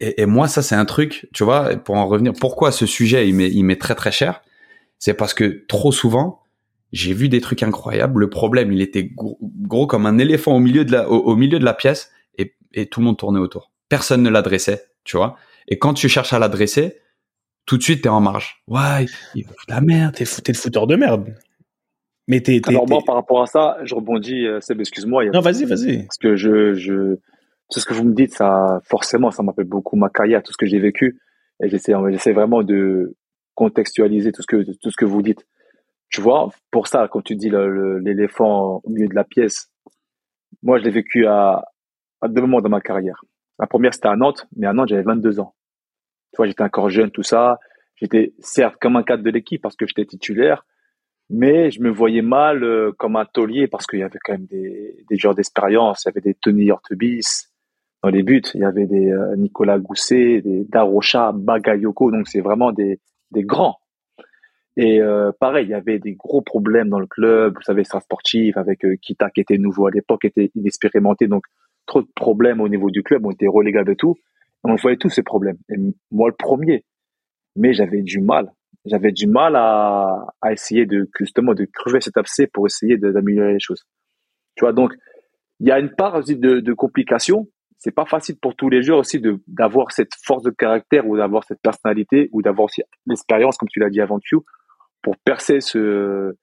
Et, et, moi, ça c'est un truc, tu vois, pour en revenir. Pourquoi ce sujet il m'est il m'est très très cher, c'est parce que trop souvent j'ai vu des trucs incroyables. Le problème, il était gros, comme un éléphant au milieu de la au, milieu de la pièce et, et tout le monde tournait autour. Personne ne l'adressait, tu vois. Et quand tu cherches à l'adresser, tout de suite t'es en marge. Ouais, il la merde. T'es le fouteur de merde. Mais t'es, Alors moi, par rapport à ça, je rebondis, euh, Seb, excuse-moi. Non, vas-y, vas-y. Parce que je, je, tout ce que vous me dites, ça, forcément, ça m'appelle beaucoup ma carrière, tout ce que j'ai vécu. Et j'essaie, j'essaie vraiment de contextualiser tout ce que, tout ce que vous dites. Tu vois, pour ça, quand tu dis l'éléphant au milieu de la pièce, moi, je l'ai vécu à, deux moments dans ma carrière. La première, c'était à Nantes, mais à Nantes, j'avais 22 ans. Tu vois, j'étais encore jeune, tout ça. J'étais certes comme un cadre de l'équipe parce que j'étais titulaire, Mais je me voyais mal euh, comme un taulier parce qu'il y avait quand même des, des joueurs d'expérience. Il y avait des Tony Ortebis dans les buts. Il y avait des euh, Nicolas Gousset, des Darocha, Bagayoko. Donc c'est vraiment des, des grands. Et euh, pareil, il y avait des gros problèmes dans le club. Vous savez, ça sportif avec euh, Kita qui était nouveau à l'époque, était inexpérimenté. Donc trop de problèmes au niveau du club. On était relégables de tout. On voyait tous ces problèmes. Et moi le premier. Mais j'avais du mal j'avais du mal à, essayer de justement de crever cet abcès pour essayer d'améliorer les choses. Tu vois, donc il y a une part aussi de, de complication. C'est pas facile pour tous les joueurs aussi d'avoir cette force de caractère ou d'avoir cette personnalité ou d'avoir aussi l'expérience, comme tu l'as dit avant Q, pour percer ce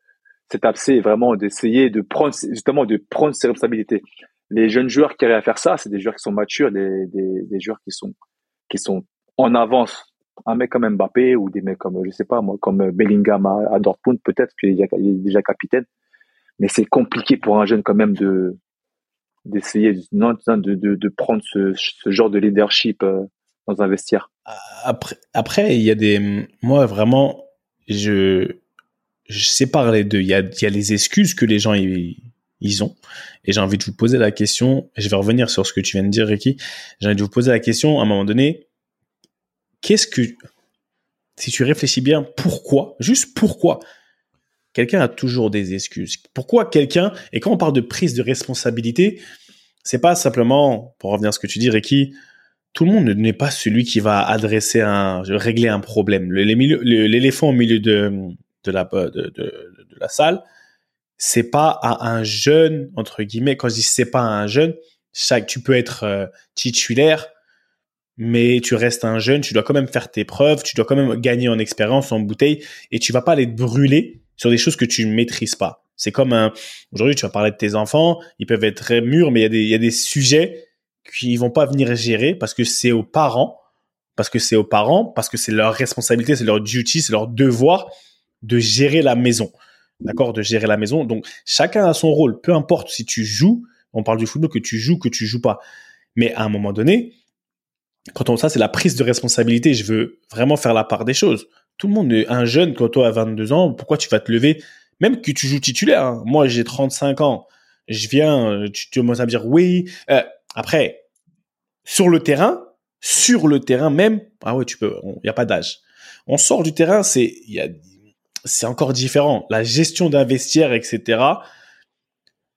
cet abcès et vraiment d'essayer de prendre justement de prendre ses responsabilités. Les jeunes joueurs qui arrivent à faire ça, c'est des joueurs qui sont matures, des, des, des joueurs qui sont qui sont en avance un mec comme Mbappé ou des mecs comme, je sais pas moi, comme Bellingham à, Dortmund, peut-être qu'il est déjà capitaine. Mais c'est compliqué pour un jeune quand même de d'essayer de, de, de, prendre ce, ce, genre de leadership euh, dans un vestiaire. Après, après, il y a des, moi vraiment, je, je sépare les deux. Il y a, les excuses que les gens ils, ont. Et j'ai envie de vous poser la question, je vais revenir sur ce que tu viens de dire, Ricky. J'ai envie de vous poser la question, à un moment donné, qu'est-ce que, si tu réfléchis bien, pourquoi, juste pourquoi, quelqu'un a toujours des excuses? Pourquoi quelqu'un, et quand on parle de prise de responsabilité, c'est pas simplement, pour revenir à ce que tu dis, Ricky, tout le monde n'est pas celui qui va adresser un, régler un problème. L'éléphant au milieu de, de la, de, la salle, c'est pas à un jeune, entre guillemets, quand je dis c'est pas à un jeune, chaque, tu peux être euh, titulaire, mais tu restes un jeune, tu dois quand même faire tes preuves, tu dois quand même gagner en expérience, en bouteille, et tu vas pas aller te brûler sur des choses que tu ne maîtrises pas. C'est comme un, aujourd'hui, tu vas parler de tes enfants, ils peuvent être très mûrs, mais il y a des, il y a des sujets qui vont pas venir gérer parce que c'est aux parents, parce que c'est aux parents, parce que c'est leur responsabilité, c'est leur duty, c'est leur devoir de gérer la maison. D'accord? De gérer la maison. Donc, chacun a son rôle. Peu importe si tu joues, on parle du football, que tu joues, que tu joues pas. Mais à un moment donné, quand on ça, c'est la prise de responsabilité. Je veux vraiment faire la part des choses. Tout le monde, un jeune, quand toi à 22 ans, pourquoi tu vas te lever? Même que tu joues titulaire. Hein. Moi, j'ai 35 ans. Je viens, tu commences à me dire oui. Euh, après, sur le terrain, sur le terrain même, ah ouais, tu peux. Il n'y a pas d'âge. On sort du terrain, c'est c'est encore différent. La gestion d'un vestiaire, etc.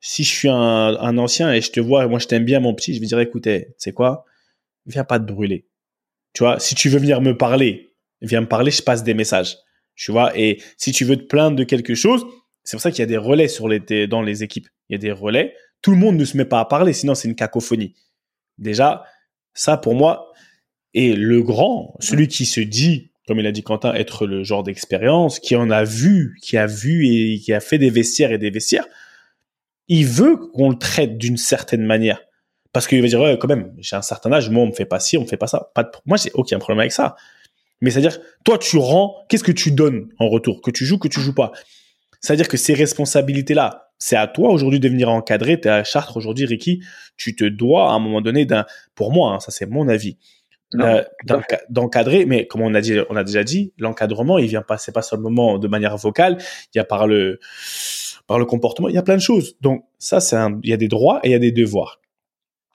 Si je suis un, ancien et je te vois, moi je t'aime bien mon petit, je vais dire écoutez, c'est quoi? Viens pas te brûler. Tu vois, si tu veux venir me parler, viens me parler, je passe des messages. Tu vois, et si tu veux te plaindre de quelque chose, c'est pour ça qu'il y a des relais sur les, dans les équipes. Il y a des relais. Tout le monde ne se met pas à parler, sinon c'est une cacophonie. Déjà, ça pour moi, et le grand, celui qui se dit, comme il a dit Quentin, être le genre d'expérience, qui en a vu, qui a vu et qui a fait des vestiaires et des vestiaires, il veut qu'on le traite d'une certaine manière. Parce qu'il va dire, ouais, quand même, j'ai un certain âge, moi, on me fait pas ci, on me fait pas ça. Pas de... Moi, j'ai aucun problème avec ça. Mais c'est-à-dire, toi, tu rends, qu'est-ce que tu donnes en retour? Que tu joues, que tu joues pas? C'est-à-dire que ces responsabilités-là, c'est à toi aujourd'hui de venir encadrer. Tu es à Chartres aujourd'hui, Ricky. Tu te dois à un moment donné d'un, pour moi, hein, ça c'est mon avis, euh, d'encadrer. Mais comme on a dit, on a déjà dit, l'encadrement, il vient pas, c'est pas seulement de manière vocale. Il y a par le, par le comportement, il y a plein de choses. Donc ça, c'est un, il y a des droits et il y a des devoirs.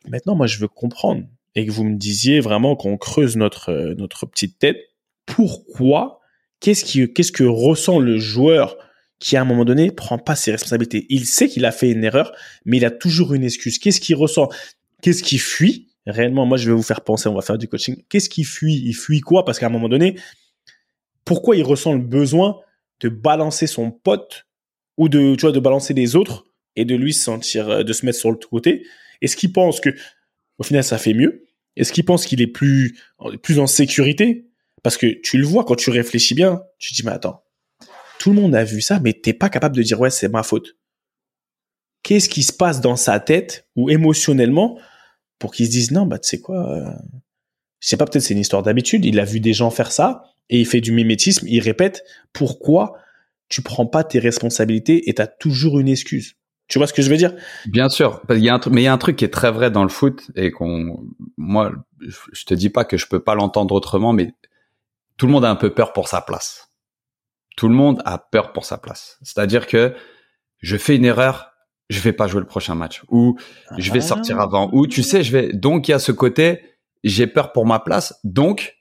Maintenant, moi, je veux comprendre et que vous me disiez vraiment qu'on creuse notre euh, notre petite tête. Pourquoi? Qu'est-ce qui qu'est-ce que ressent le joueur qui à un moment donné prend pas ses responsabilités. Il sait qu'il a fait une erreur, mais il a toujours une excuse. Qu'est-ce qu'il ressent? Qu'est-ce qui fuit? Réellement, moi, je vais vous faire penser. On va faire du coaching. Qu'est-ce qui fuit? Il fuit quoi? Parce qu'à un moment donné, pourquoi il ressent le besoin de balancer son pote ou de tu vois de balancer les autres et de lui sentir euh, de se mettre sur le côté? Est-ce qu'il pense que, au final, ça fait mieux? Est-ce qu'il pense qu'il est plus, plus en sécurité? Parce que tu le vois quand tu réfléchis bien, tu te dis, mais attends, tout le monde a vu ça, mais t'es pas capable de dire, ouais, c'est ma faute. Qu'est-ce qui se passe dans sa tête ou émotionnellement pour qu'il se dise, non, bah, tu sais quoi, euh, je sais pas, peut-être c'est une histoire d'habitude, il a vu des gens faire ça et il fait du mimétisme, il répète, pourquoi tu prends pas tes responsabilités et t'as toujours une excuse? Tu vois ce que je veux dire? Bien sûr, mais il y a un truc qui est très vrai dans le foot et qu'on, moi, je te dis pas que je peux pas l'entendre autrement, mais tout le monde a un peu peur pour sa place. Tout le monde a peur pour sa place. C'est-à-dire que je fais une erreur, je vais pas jouer le prochain match ou je vais sortir avant ou tu sais, je vais donc il y a ce côté j'ai peur pour ma place. Donc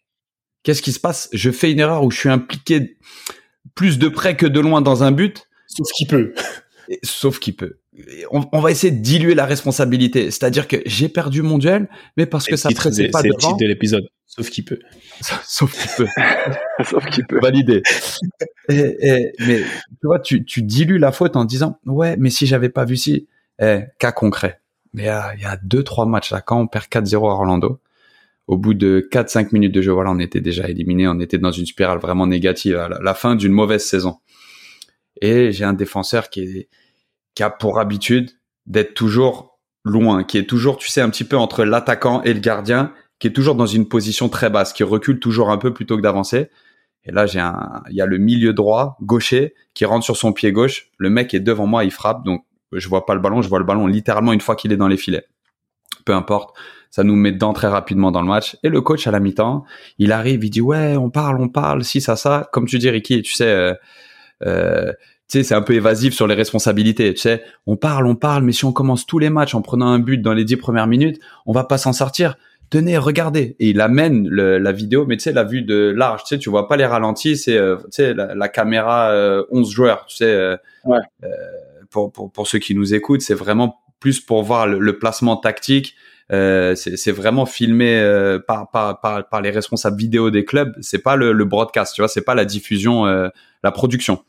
qu'est-ce qui se passe? Je fais une erreur où je suis impliqué plus de près que de loin dans un but, Sauf qu'il peut. et- sauf qu'il peut. On, on va essayer de diluer la responsabilité. C'est-à-dire que j'ai perdu mon duel, mais parce que ça titre pressait de- pas c'est le devant. titre de l'épisode. Sauf qu'il peut. Sauf qu'il peut. Sauf qu'il peut. Validé. Et- et- mais tu vois, tu, tu dilues la faute en disant ouais, mais si j'avais pas vu si, eh, cas concret. Mais euh, il y a deux trois matchs là quand on perd 4-0 à Orlando. Au bout de 4-5 minutes de jeu, voilà, on était déjà éliminé, on était dans une spirale vraiment négative, à la, la fin d'une mauvaise saison. Et j'ai un défenseur qui est qui a pour habitude d'être toujours loin, qui est toujours, tu sais, un petit peu entre l'attaquant et le gardien, qui est toujours dans une position très basse, qui recule toujours un peu plutôt que d'avancer. Et là, j'ai un, il y a le milieu droit, gaucher, qui rentre sur son pied gauche. Le mec est devant moi, il frappe, donc je vois pas le ballon, je vois le ballon littéralement une fois qu'il est dans les filets. Peu importe, ça nous met dedans très rapidement dans le match. Et le coach à la mi-temps, il arrive, il dit ouais, on parle, on parle, si ça, ça. Comme tu dis, Ricky, tu sais, euh, euh, tu sais, c'est un peu évasif sur les responsabilités. Tu sais, on parle, on parle, mais si on commence tous les matchs en prenant un but dans les dix premières minutes, on va pas s'en sortir. Tenez, regardez. Et il amène le- la vidéo, mais tu sais, la vue de large. Tu sais, tu vois pas les ralentis. C'est, euh, tu sais, la, la caméra euh, 11 joueurs. Tu sais, euh, Ouais. euh, pour, pour pour ceux qui nous écoutent, c'est vraiment plus pour voir le, le placement tactique. Euh, c'est c'est vraiment filmé euh, par, par par par les responsables vidéo des clubs. C'est pas le, le broadcast. Tu vois, c'est pas la diffusion, euh, la production.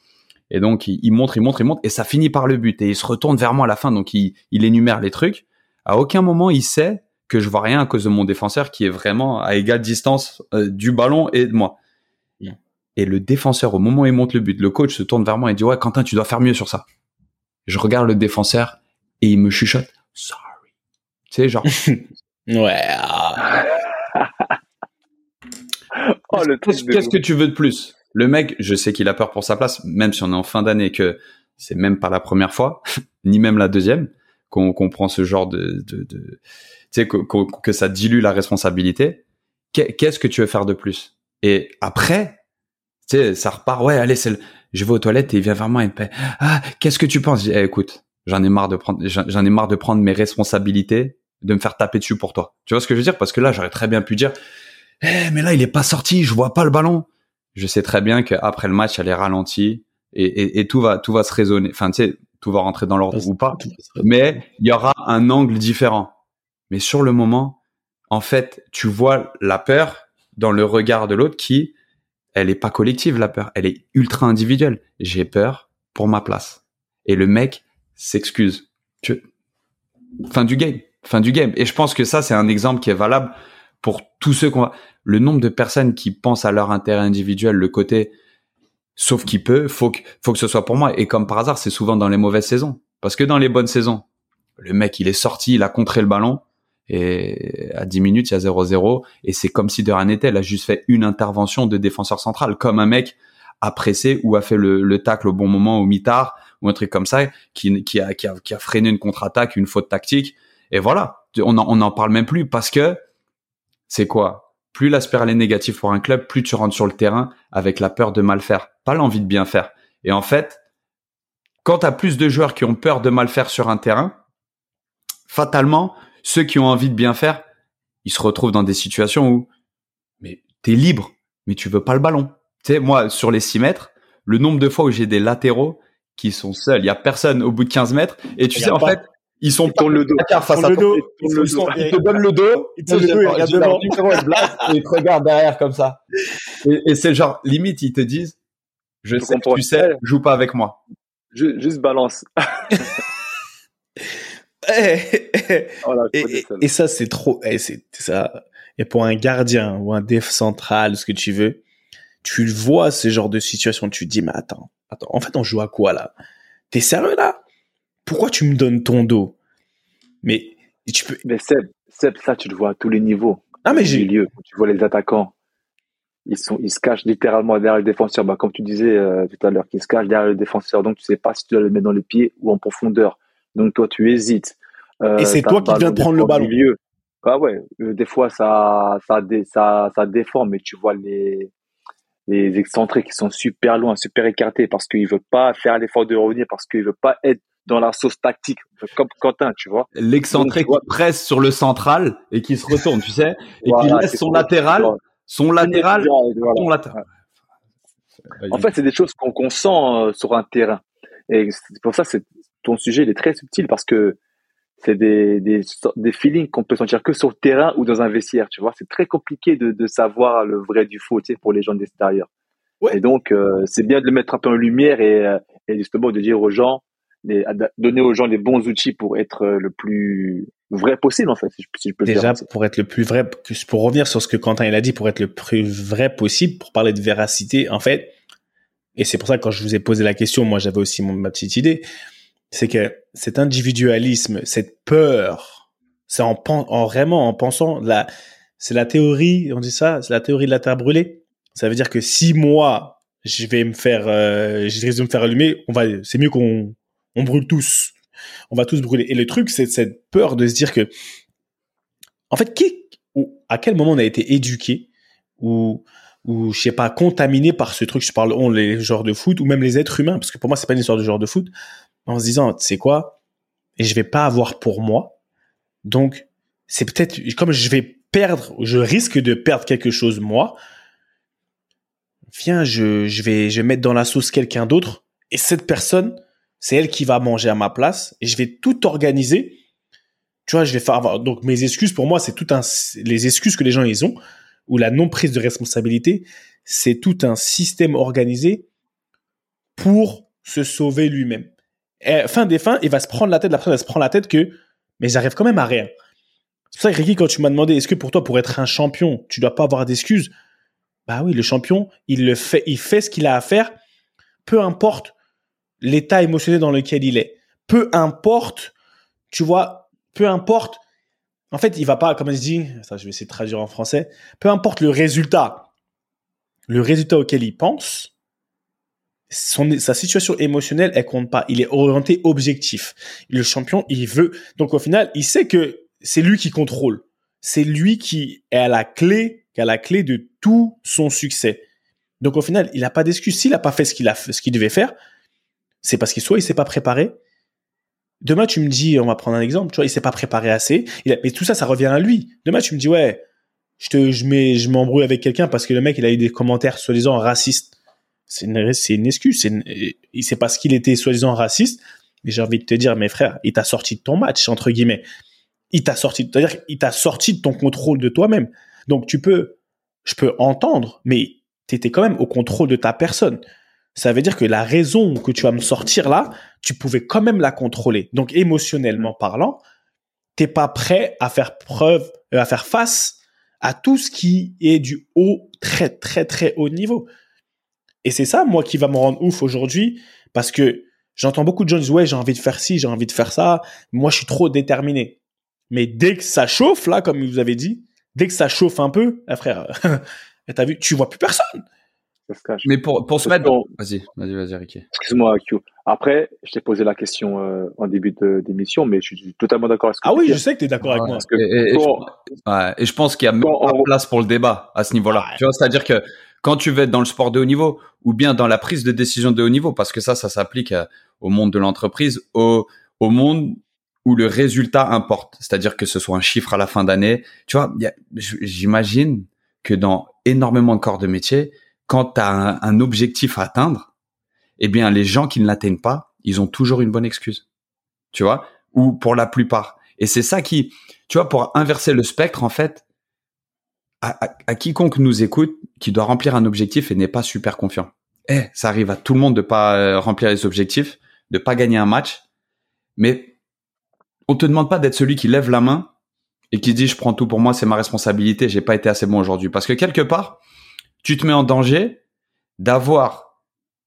Et donc, il, il montre, il montre, il montre, et ça finit par le but. Et il se retourne vers moi à la fin, donc il, il énumère les trucs. À aucun moment, il sait que je vois rien à cause de mon défenseur qui est vraiment à égale distance euh, du ballon et de moi. Et le défenseur, au moment où il monte le but, le coach se tourne vers moi et dit ouais, Quentin, tu dois faire mieux sur ça. Je regarde le défenseur et il me chuchote sorry. Tu sais, genre Ouais. ah. Oh, qu'est-ce que tu veux de plus? Le mec, je sais qu'il a peur pour sa place, même si on est en fin d'année, que c'est même pas la première fois, ni même la deuxième, qu'on qu'on prend ce genre de, de, de- tu sais, que, que- ça dilue la responsabilité. Qu'est- Qu'est-ce que tu veux faire de plus? Et après, tu sais, ça repart. Ouais, allez, le- je vais aux toilettes et il vient moi et me fait Ah, qu'est-ce que tu penses? Eh, écoute, j'en ai marre de prendre, j'en ai marre de prendre mes responsabilités, de me faire taper dessus pour toi. Tu vois ce que je veux dire? Parce que là, j'aurais très bien pu dire eh, mais là, il est pas sorti, je vois pas le ballon. Je sais très bien qu'après le match, elle est ralentie et, et, et tout va, tout va se raisonner. Enfin, tu sais, tout va rentrer dans l'ordre ou pas. Mais il y aura un angle différent. Mais sur le moment, en fait, tu vois la peur dans le regard de l'autre qui, elle est pas collective, la peur. Elle est ultra individuelle. J'ai peur pour ma place. Et le mec s'excuse. Tu... Fin du game. Fin du game. Et je pense que ça, c'est un exemple qui est valable pour tous ceux qu'on va, le nombre de personnes qui pensent à leur intérêt individuel, le côté, sauf qui peut, faut que, faut que ce soit pour moi. Et comme par hasard, c'est souvent dans les mauvaises saisons. Parce que dans les bonnes saisons, le mec, il est sorti, il a contré le ballon, et à 10 minutes, il y a 0-0, et c'est comme si de rien n'était. Il a juste fait une intervention de défenseur central, comme un mec a pressé ou a fait le, le tacle au bon moment au mi-tard, ou un truc comme ça, qui, qui, a, qui, a, qui a freiné une contre-attaque, une faute tactique. Et voilà, on en, on en parle même plus parce que c'est quoi? Plus la spirale est négative pour un club, plus tu rentres sur le terrain avec la peur de mal faire, pas l'envie de bien faire. Et en fait, quand tu as plus de joueurs qui ont peur de mal faire sur un terrain, fatalement, ceux qui ont envie de bien faire, ils se retrouvent dans des situations où mais t'es libre, mais tu veux pas le ballon. Tu sais, moi, sur les 6 mètres, le nombre de fois où j'ai des latéraux qui sont seuls, il y a personne au bout de 15 mètres, et tu Y sais, en pas- fait, ils sont Ils tournent le dos. placard face Tourne à le dos, Ils, te donnent le dos, Ils te donnent le dos, ils regardent et te derrière comme ça. Et, et c'est le genre, limite, ils te disent, je sais que tu sais, joue pas avec moi. Ju- Juste balance. Voilà, je Et, ça, c'est trop. eh, c'est c'est ça. Et pour un gardien ou un def central, ce que tu veux, tu vois ce genre de situation, tu te dis, mais attends, attends, en fait, on joue à quoi là? T'es sérieux là? Pourquoi tu me donnes ton dos? Mais tu peux. Mais Seb, Seb, ça, tu le vois à tous les niveaux. Ah, mais j'ai. tu vois les attaquants, ils sont, ils se cachent littéralement derrière le défenseur. Bah, comme tu disais euh, tout à l'heure, qu'ils se cachent derrière le défenseur. Donc, tu sais pas si tu dois le mettre dans les pieds ou en profondeur. Donc, toi, tu hésites. Euh, Et c'est toi qui viens de prendre le ballon. Milieu. Ah ouais, euh, des fois, ça, ça, dé- ça, ça déforme, mais tu vois les, les excentrés qui sont super loin, super écartés parce qu'il veut pas faire l'effort de revenir, parce qu'il veut pas être dans la sauce tactique, comme Quentin, tu vois. L'excentré qui presse sur le central et qui se retourne, tu sais, et Voilà, qui laisse son latéral, son latéral, Voilà. son latéral. En fait, c'est des choses qu'on sent euh, sur un terrain. Et c'est pour ça, c'est ton sujet, il est très subtil parce que c'est des, des, feelings qu'on peut sentir que sur le terrain ou dans un vestiaire, tu vois. C'est très compliqué de, de savoir le vrai du faux, tu sais, pour les gens de l'extérieur. Ouais. Et donc, euh, c'est bien de le mettre un peu en lumière et, euh, et justement de dire aux gens, les, donner aux gens les bons outils pour être euh, le plus vrai possible, en fait, si je, si je peux Déjà, dire. pour être le plus vrai, pour revenir sur ce que Quentin il a dit, pour être le plus vrai possible, pour parler de véracité, en fait, et c'est pour ça que quand je vous ai posé la question, moi j'avais aussi mon, ma petite idée, c'est que cet individualisme, cette peur, c'est en, en vraiment en pensant, la, c'est la théorie, on dit ça, c'est la théorie de la terre brûlée. Ça veut dire que si moi, je vais me faire, euh, je risque de me faire allumer, on va, c'est mieux qu'on on brûle tous. On va tous brûler. Et le truc, c'est cette peur de se dire que, en fait, qui, ou à quel moment on a été éduqué ou ou je sais pas contaminé par ce truc je parle on les joueurs de foot ou même les êtres humains parce que pour moi c'est pas une histoire de joueurs de foot en se disant tu sais quoi et je vais pas avoir pour moi donc c'est peut-être comme je vais perdre je risque de perdre quelque chose moi viens je je vais je vais mettre dans la sauce quelqu'un d'autre et cette personne c'est elle qui va manger à ma place et je vais tout organiser tu vois je vais faire avoir donc mes excuses pour moi c'est tout un les excuses que les gens ils ont ou la non prise de responsabilité, c'est tout un système organisé pour se sauver lui-même. Fin des fins, il va se prendre la tête, la personne va se prendre la tête que, mais j'arrive quand même à rien. C'est pour ça que Ricky, quand tu m'as demandé, est-ce que pour toi, pour être un champion, tu dois pas avoir d'excuses? Bah oui, le champion, il le fait, il fait ce qu'il a à faire, peu importe l'état émotionnel dans lequel il est. Peu importe, tu vois, peu importe en fait, il va pas, comme je dis, ça, je vais essayer de traduire en français, peu importe le résultat, le résultat auquel il pense, son, sa situation émotionnelle, elle compte pas. Il est orienté objectif. Le champion, il veut. Donc, au final, il sait que c'est lui qui contrôle. C'est lui qui est à la clé, qui la clé de tout son succès. Donc, au final, il n'a pas d'excuse. S'il n'a pas fait ce qu'il a, ce qu'il devait faire, c'est parce qu'il soit il s'est pas préparé, Demain, tu me dis, on va prendre un exemple, tu vois, il s'est pas préparé assez. Il a- mais tout ça, ça revient à lui. Demain, tu me dis, ouais, je te, je mets, je m'embrouille avec quelqu'un parce que le mec, il a eu des commentaires soi-disant racistes. C'est une, c'est une excuse. C'est une- il sait pas ce qu'il était soi-disant raciste. Mais j'ai envie de te dire, mes frères, il t'a sorti de ton match, entre guillemets. Il t'a sorti, c'est-à-dire qu'il t'a sorti de ton contrôle de toi-même. Donc, tu peux, je peux entendre, mais tu étais quand même au contrôle de ta personne. Ça veut dire que la raison que tu vas me sortir là, tu pouvais quand même la contrôler. Donc émotionnellement parlant, t'es pas prêt à faire preuve, euh, à faire face à tout ce qui est du haut, très très très haut niveau. Et c'est ça, moi, qui va me rendre ouf aujourd'hui, parce que j'entends beaucoup de gens dire ouais, j'ai envie de faire ci, j'ai envie de faire ça. Moi, je suis trop déterminé. Mais dès que ça chauffe, là, comme vous avez dit, dès que ça chauffe un peu, ah, frère, t'as vu, tu vois plus personne. Ça se cache. Mais pour, pour se mettre. qu'on- Vas-y, vas-y, vas-y, Ricky. Excuse-moi, Q. Après, je t'ai posé la question euh, en début de- d'émission, mais je suis totalement d'accord avec ce que Ah tu oui, dis. je sais que t'es d'accord avec moi. Parce que Et, je, quand- ouais, et je pense qu'il y a même Quand pas on- place pour le débat à ce niveau-là. Ouais. Tu vois, c'est-à-dire que quand tu veux être dans le sport de haut niveau ou bien dans la prise de décision de haut niveau, parce que ça, ça s'applique à- au monde de l'entreprise, au, au monde où le résultat importe. C'est-à-dire que ce soit un chiffre à la fin d'année. Tu vois, j'imagine que dans énormément de corps de métier, quand tu as un, objectif à atteindre, eh bien, les gens qui ne l'atteignent pas, ils ont toujours une bonne excuse. Tu vois? Ou pour la plupart. Et c'est ça qui, tu vois, pour inverser le spectre, en fait, à, à- à quiconque nous écoute, qui doit remplir un objectif et n'est pas super confiant. Eh, ça arrive à tout le monde de pas euh, remplir les objectifs, de pas gagner un match, mais on te demande pas d'être celui qui lève la main et qui dit je prends tout pour moi, c'est ma responsabilité, j'ai pas été assez bon aujourd'hui. Parce que quelque part, tu te mets en danger d'avoir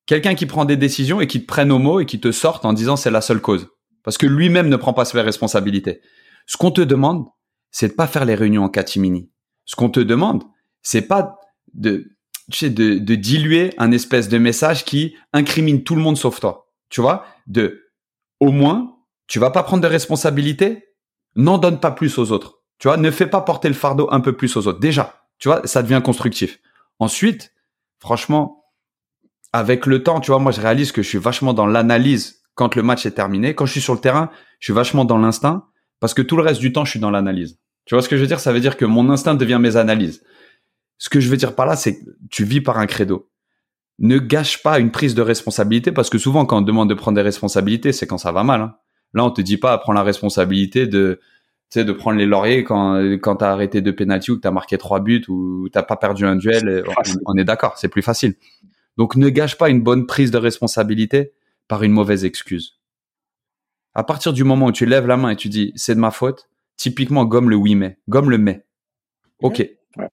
quelqu'un qui prend des décisions et qui te prenne au mot et qui te sorte en disant c'est la seule cause. Parce que lui-même ne prend pas ses responsabilités. Ce qu'on te demande, c'est de pas faire les réunions en catimini. Ce qu'on te demande, c'est pas de, tu sais, de, diluer un espèce de message qui incrimine tout le monde sauf toi. Tu vois? De, au moins, tu vas pas prendre de responsabilités, n'en donne pas plus aux autres. Tu vois? Ne fais pas porter le fardeau un peu plus aux autres. Déjà, tu vois, ça devient constructif. Ensuite, franchement, avec le temps, tu vois, moi, je réalise que je suis vachement dans l'analyse quand le match est terminé. Quand je suis sur le terrain, je suis vachement dans l'instinct parce que tout le reste du temps, je suis dans l'analyse. Tu vois ce que je veux dire? Ça veut dire que mon instinct devient mes analyses. Ce que je veux dire par là, c'est que tu vis par un credo. Ne gâche pas une prise de responsabilité parce que souvent, quand on demande de prendre des responsabilités, c'est quand ça va mal. hein. Là, on te dit pas prends la responsabilité de, tu sais, de prendre les lauriers quand quand t'as arrêté deux pénalty ou que t'as marqué trois buts ou t'as pas perdu un duel. On, est d'accord, c'est plus facile. Donc, ne gâche pas une bonne prise de responsabilité par une mauvaise excuse. À partir du moment où tu lèves la main et tu dis c'est de ma faute, typiquement gomme le oui mais, gomme le mais. Ok. Ouais.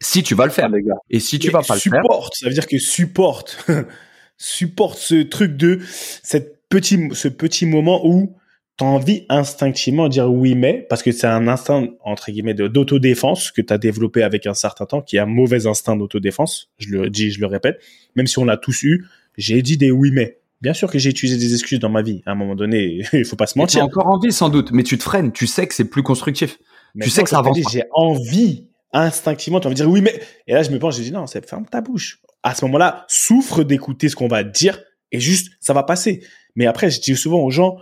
Si tu vas le faire les gars. et si tu vas pas le faire, supporte, ça veut dire que supporte, supporte ce truc de cette petit, ce petit moment où tu as envie instinctivement de dire oui mais parce que c'est un instinct entre guillemets de d'autodéfense que tu as développé avec un certain temps qui est un mauvais instinct d'autodéfense. Je le dis, je le répète, même si on l'a tous eu, j'ai dit des oui mais. Bien sûr que j'ai utilisé des excuses dans ma vie. À un moment donné, il faut pas se tu as mentir. encore envie sans doute, mais tu te freines, tu sais que c'est plus constructif. Mais Tu sais que ça t'as avance. J'ai envie, instinctivement, tu vas me dire oui, mais. Et là, je me penche, je dis non, c'est ferme ta bouche. À ce moment-là, souffre d'écouter ce qu'on va te dire et juste, ça va passer. Mais après, je dis souvent aux gens,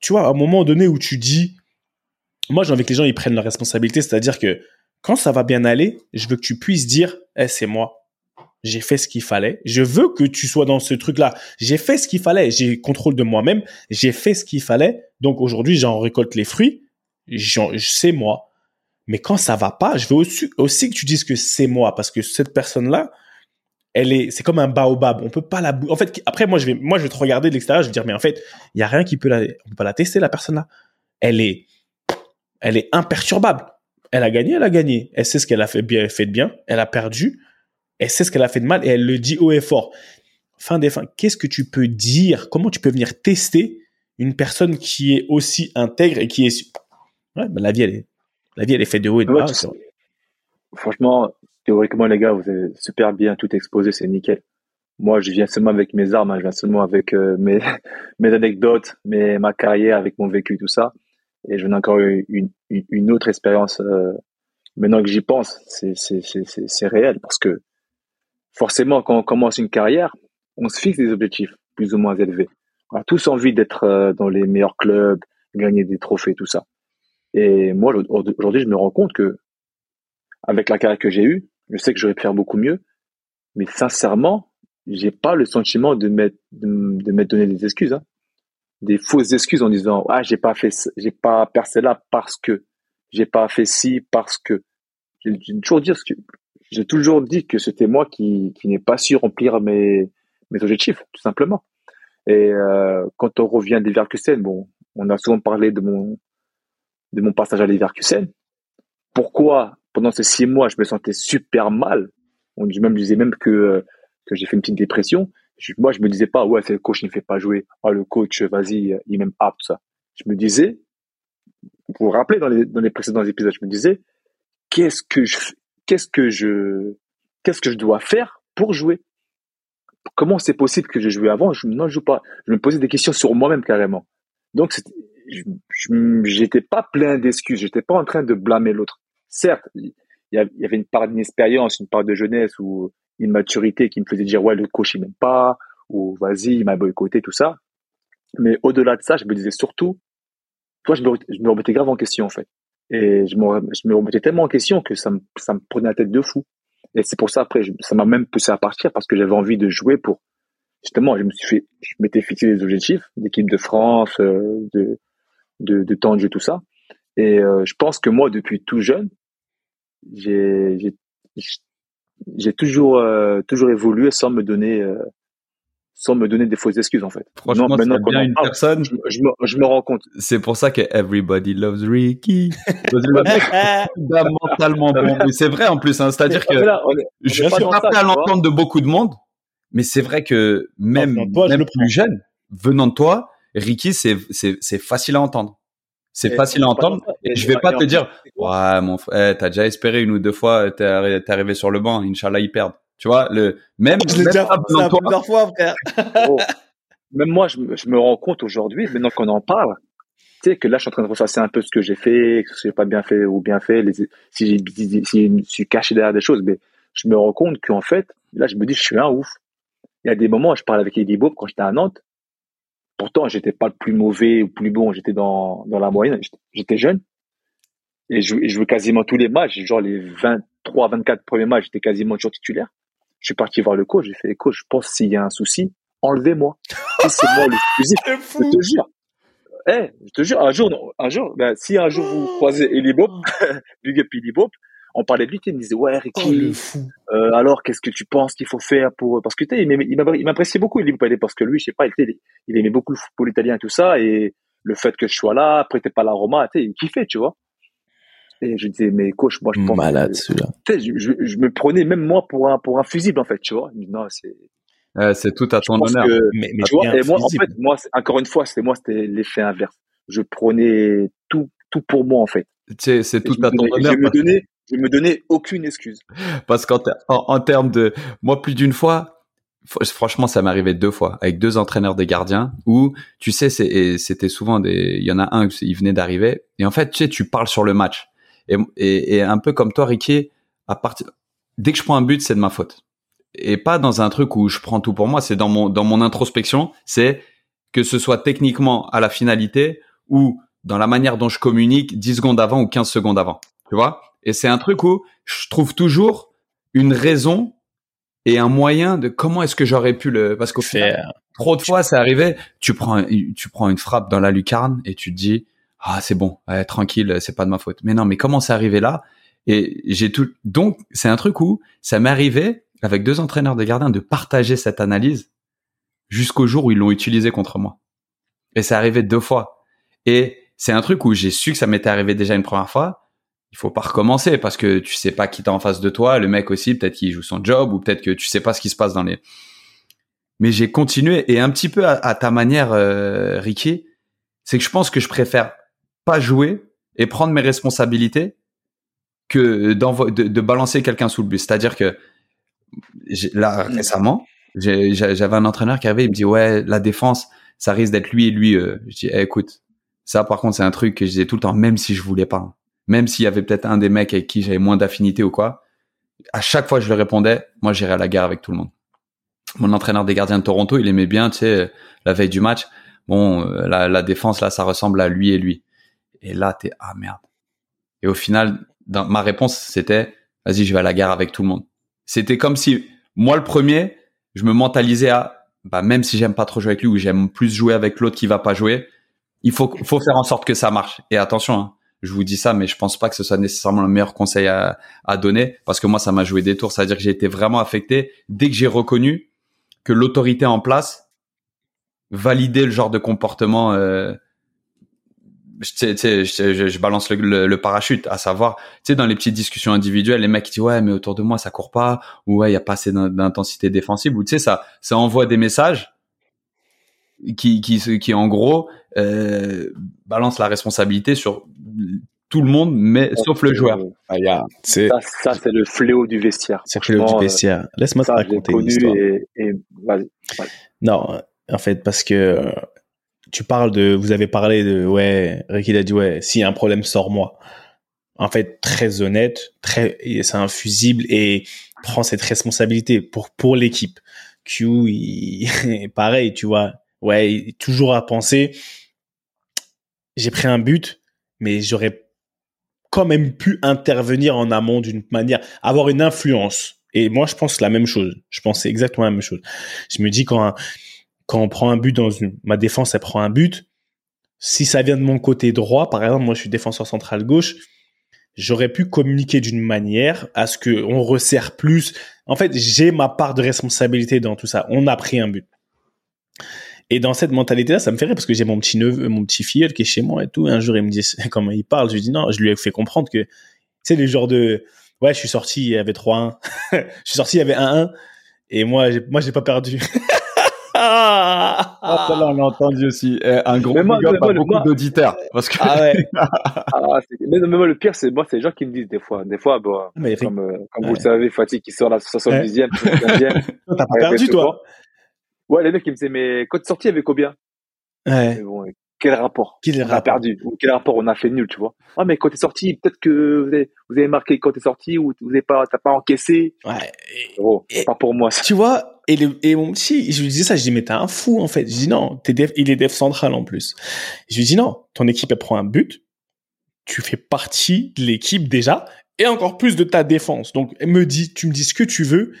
tu vois, à un moment donné où tu dis, moi, j'ai envie que les gens, ils prennent leur responsabilité, c'est-à-dire que quand ça va bien aller, je veux que tu puisses dire, eh, c'est moi. J'ai fait ce qu'il fallait. Je veux que tu sois dans ce truc-là. J'ai fait ce qu'il fallait. J'ai contrôle de moi-même. J'ai fait ce qu'il fallait. Donc aujourd'hui, j'en récolte les fruits. C'est moi. Mais quand ça va pas, je veux aussi que tu dises que c'est moi parce que cette personne-là, elle est, c'est comme un baobab. On peut pas la, en fait, après, moi, je vais, moi, je vais te regarder de l'extérieur, je vais dire, mais en fait, il y a rien qui peut la, on peut pas la tester, la personne-là. Elle est, elle est imperturbable. Elle a gagné, elle a gagné. Elle sait ce qu'elle a fait bien, fait de bien. Elle a perdu. Elle sait ce qu'elle a fait de mal et elle le dit haut et fort. Fin des fins, qu'est-ce que tu peux dire? Comment tu peux venir tester une personne qui est aussi intègre et qui est, ouais, ben la vie, elle est, la vie, elle est faite de haut et de Ouais, bas. Franchement, théoriquement, les gars, vous avez super bien tout exposé, c'est nickel. Moi, je viens seulement avec mes armes, hein, je viens seulement avec euh, mes, mes anecdotes, mes, ma carrière, avec mon vécu, tout ça. Et j'en ai encore une, une, autre expérience. euh, maintenant que j'y pense, c'est réel parce que forcément, quand on commence une carrière, on se fixe des objectifs plus ou moins élevés. On a tous envie d'être euh, dans les meilleurs clubs, gagner des trophées, tout ça. Et moi, aujourd'hui, je me rends compte que avec la carrière que j'ai eue, je sais que j'aurais pu faire beaucoup mieux, mais sincèrement, j'ai pas le sentiment de m'être de, m'être donné des excuses, hein. des fausses excuses en disant ah j'ai pas fait, j'ai pas percé là parce que j'ai pas fait ci parce que j'ai toujours dit que j'ai toujours dit que c'était moi qui qui n'ai pas su remplir mes mes objectifs tout simplement. Et euh, quand on revient à Leverkusen, bon, on a souvent parlé de mon de mon passage à Leverkusen. Pourquoi pendant ces six mois je me sentais super mal On même disait même que euh, que j'ai fait une petite dépression. Je- moi je me disais pas ouais c'est le coach me fait pas jouer. Ah le coach vas-y il m'aime pas tout ça. Je me disais vous vous rappelez dans les dans les précédents épisodes je me disais qu'est-ce que je qu'est-ce que je qu'est-ce que je dois faire pour jouer? Comment c'est possible que j'ai joué avant? Je, Non, je joue pas. Je me posais des questions sur moi-même carrément. Donc, je je- j'étais pas plein d'excuses. J'étais pas en train de blâmer l'autre. Certes, il y avait une part d'inexpérience, une part de jeunesse ou une maturité qui me faisait dire ouais le coach il m'aime pas ou vas-y il m'a boycotté tout ça. Mais au-delà de ça, je me disais surtout, toi je me, je me remettais grave en question en fait. Et je me, remettais tellement en question que ça me, prenait la tête de fou. Et c'est pour ça après, ça m'a même poussé à partir parce que j'avais envie de jouer pour justement, je me suis fait, je m'étais fixé des objectifs d'équipe de France, euh, de, de, de temps de jeu, tout ça. Et euh, je pense que moi, depuis tout jeune, j'ai, toujours, euh, toujours évolué sans me donner, euh, sans me donner des fausses excuses en fait. Franchement, Maintenant- c'est qu'on bien en une parle, personne. je, je me, je me rends compte. C'est pour ça que everybody loves Ricky. Fondamentalement bon. C'est vrai en plus, hein. c'est-à-dire que là, on est- on je suis pas prêt à l'entendre de beaucoup de monde, mais c'est vrai que même, Non, toi, je même le plus jeune, venant de toi, Ricky, c'est facile à entendre. C'est facile à entendre. Et je vais pas te dire, ouais, mon frère, t'as déjà espéré une ou deux fois, t'es arri- arrivé sur le banc, Inch'Allah, ils perdent. Tu vois, le, même, Je l'ai même déjà fait ça plusieurs fois, frère. Même moi, je, me- je me rends compte aujourd'hui, maintenant qu'on en parle, tu sais, que là, je suis en train de ressasser un peu ce que j'ai fait, ce que j'ai pas bien fait ou bien fait, les, si, j'ai, si je me suis caché derrière des choses, mais je me rends compte qu'en fait, Là, je me dis, je suis un ouf. Il y a des moments, je parle avec Eddie Bob quand j'étais à Nantes. Pourtant, j'étais pas le plus mauvais ou le plus bon. J'étais dans, dans la moyenne. J'étais- jeune. Et je, je jouais quasiment tous les matchs. Genre les 23, 24 premiers matchs, j'étais quasiment toujours titulaire. Je suis parti voir le coach. J'ai fait, coach, je pense s'il y a un souci, enlevez-moi. C'est moi le fusil. Je te jure. Eh, je te jure, un jour, non, un jour, ben, si un jour vous croisez Eli Bob, Big Up Eli Bob, on parlait de lui, il me disait, ouais, Ricky, Oh, euh, alors, qu'est-ce que tu penses qu'il faut faire pour, parce que, tu sais, il il m'appréciait il beaucoup, Bob, parce que lui, je sais pas, il, était- il aimait beaucoup le football italien et tout ça, et le fait que je sois là, après, t'es pas la Roma, tu sais, il kiffait, tu vois. Et je disais, mais coach, moi, je pense Malade celui-là. je, je, je me prenais même moi pour un, pour un fusible, en fait, tu vois. Il me dit, Non, c'est, c'est tout à ton honneur. que, Mais, mais tu vois, bien et moi, en fait, moi, c'est- encore une fois, c'était moi, c'était l'effet inverse. Je prenais tout, tout pour moi, en fait. Tu sais, c'est tout à ton donnais- honneur. Je me donnais, je me donnais aucune excuse. Parce qu'en ter- en, en termes de, moi plus d'une fois, franchement, ça arrivé deux fois avec deux entraîneurs des gardiens où, tu sais, c'était souvent des, il y en a un, il venait d'arriver et en fait, tu sais, tu parles sur le match et un peu comme toi, Ricky, à partir, dès que je prends un but, c'est de ma faute et pas dans un truc où je prends tout pour moi, c'est dans mon dans mon introspection, c'est que ce soit techniquement à la finalité ou dans la manière dont je communique 10 secondes avant ou 15 secondes avant. Tu vois? Et c'est un truc où je trouve toujours une raison et un moyen de comment est-ce que j'aurais pu le parce qu'au final, trop de fois c'est arrivé, tu prends tu prends une frappe dans la lucarne et tu te dis ah c'est bon, ouais, tranquille, c'est pas de ma faute. Mais non, mais comment c'est arrivé là? Et j'ai tout donc c'est un truc où ça m'est arrivé avec deux entraîneurs de gardiens de partager cette analyse jusqu'au jour où ils l'ont utilisé contre moi. Et c'est arrivé deux fois. Et c'est un truc où j'ai su que ça m'était arrivé déjà une première fois. Il faut pas recommencer parce que tu sais pas qui t'es en face de toi. Le mec aussi, peut-être qu'il joue son job ou peut-être que tu sais pas ce qui se passe dans les. Mais j'ai continué et un petit peu à, à ta manière, euh, Ricky, c'est que je pense que je préfère pas jouer et prendre mes responsabilités que de, de balancer quelqu'un sous le bus. C'est-à-dire que là Mm. récemment, j'avais un entraîneur qui arrivait, il me dit ouais la défense, ça risque d'être lui et lui. euh. Je dis eh, écoute, ça par contre c'est un truc que je disais tout le temps, même si je voulais pas, hein. Même s'il y avait peut-être un des mecs avec qui j'avais moins d'affinité ou quoi. À chaque fois je lui répondais, moi j'irai à la guerre avec tout le monde. Mon entraîneur des gardiens de Toronto, il aimait bien, tu sais, la veille du match. Bon, euh, la, la défense là, ça ressemble à lui et lui. Et là, t'es ah merde. Et au final, dans, ma réponse c'était vas-y, je vais à la guerre avec tout le monde. C'était comme si moi le premier, je me mentalisais à bah même si j'aime pas trop jouer avec lui ou j'aime plus jouer avec l'autre qui va pas jouer, il faut faut faire en sorte que ça marche. Et attention, hein, je vous dis ça, mais je pense pas que ce soit nécessairement le meilleur conseil à, à donner parce que moi ça m'a joué des tours. C'est-à-dire que j'ai été vraiment affecté dès que j'ai reconnu que l'autorité en place validait le genre de comportement. Euh, je, je, balance le, le- parachute, à savoir, tu sais, dans les petites discussions individuelles, les mecs disent ouais, mais autour de moi ça court pas, ou ouais, il y a pas assez d'in- d'intensité défensive, ou tu sais, ça, ça envoie des messages qui, qui, qui en gros euh, balance la responsabilité sur tout le monde, mais sauf le joueur. Euh, Ah, C'est Ça, ça c'est le fléau du vestiaire. c'est le du Franchement, euh, vestiaire. Laisse-moi te raconter une connu histoire. et, et vas-y. Non, en fait, parce que euh, tu parles de, vous avez parlé de, ouais, Ricky a dit, ouais, s'il y a un problème, sors-moi. En fait, très honnête, très, c'est un fusible et prend cette responsabilité pour, pour l'équipe. Q, il, pareil, tu vois, ouais, il- toujours à penser, j'ai pris un but, mais j'aurais quand même pu intervenir en amont d'une manière, avoir une influence. Et moi, je pense la même chose. Je pense exactement la même chose. Je me dis quand quand on prend un but dans une, ma défense, elle prend un but. Si ça vient de mon côté droit, par exemple, moi je suis défenseur central gauche, j'aurais pu communiquer d'une manière à ce que on resserre plus. En fait, j'ai ma part de responsabilité dans tout ça. On a pris un but. Et dans cette mentalité-là, ça me fait rire parce que j'ai mon petit neveu, mon petit filleul qui est chez moi et tout. Un jour, il me dit comment il parle. Je lui dis non, je lui ai fait comprendre que c'est le genre de ouais, je suis sorti, il y avait 3-1. je suis sorti, il y avait 1-1 et moi, j'ai, moi, j'ai pas perdu. Ah, celle-là, on l'a entendu aussi. Eh, un gros Mais moi- big up mais moi, à le- beaucoup moi- d'auditeurs. Parce que ah ouais. Ah, c'est- mais, mais moi, le pire, c'est moi, c'est les gens qui me disent des fois. Des fois, bon, Mais comme, euh, comme Ouais. vous le savez, Fatih qui sort la 70e, 75e. toi, t'as pas Ouais, perdu, toi. Ouais, les mecs, ils me disaient, mais quand tu es sorti, il y avait combien Ouais. Mais bon, quel rapport? Quel On a rapport? perdu. Ou quel rapport? On a fait nul, tu vois. Ah, mais quand t'es sorti, peut-être que vous avez, vous avez marqué quand t'es sorti ou vous avez pas, t'as pas encaissé. Ouais. Et- c'est pas pour moi, ça. Tu vois, et, le, et mon petit, je lui disais ça, je dis, mais t'es un fou, en fait. Je dis, non, t'es def- il est def central en plus. Je lui dis, non, ton équipe, elle prend un but. Tu fais partie de l'équipe déjà, et encore plus de ta défense. Donc, elle me dit, tu me dis ce que tu veux.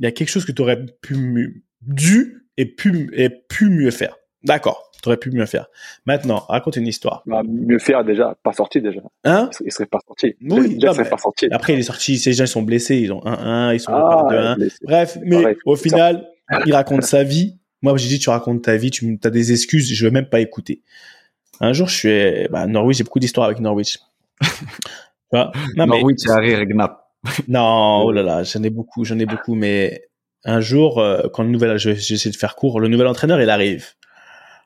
Il y a quelque chose que tu aurais pu, dû et pu, et pu mieux faire. D'accord, tu aurais pu mieux faire. Maintenant, raconte une histoire. Bah, mieux faire déjà, pas sorti déjà. Hein Il serait pas sorti. Oui, déjà, non, il serait mais- pas sorti. Après, il est sorti, ces gens, ils sont blessés, ils ont 1-1, ils sont Ah, par 2-1. blessé. Bref, mais Pareil. au final, il raconte sa vie. Moi, j'ai dit, tu racontes ta vie, tu as des excuses, je veux même pas écouter. Un jour, je suis bah, à Norwich, j'ai beaucoup d'histoires avec Norwich. Mais, Norwich et Harry Regnat. non, oh là là, j'en ai beaucoup, j'en ai beaucoup, mais un jour, euh, quand le nouvel, j'essaie de faire court, le nouvel entraîneur, il arrive.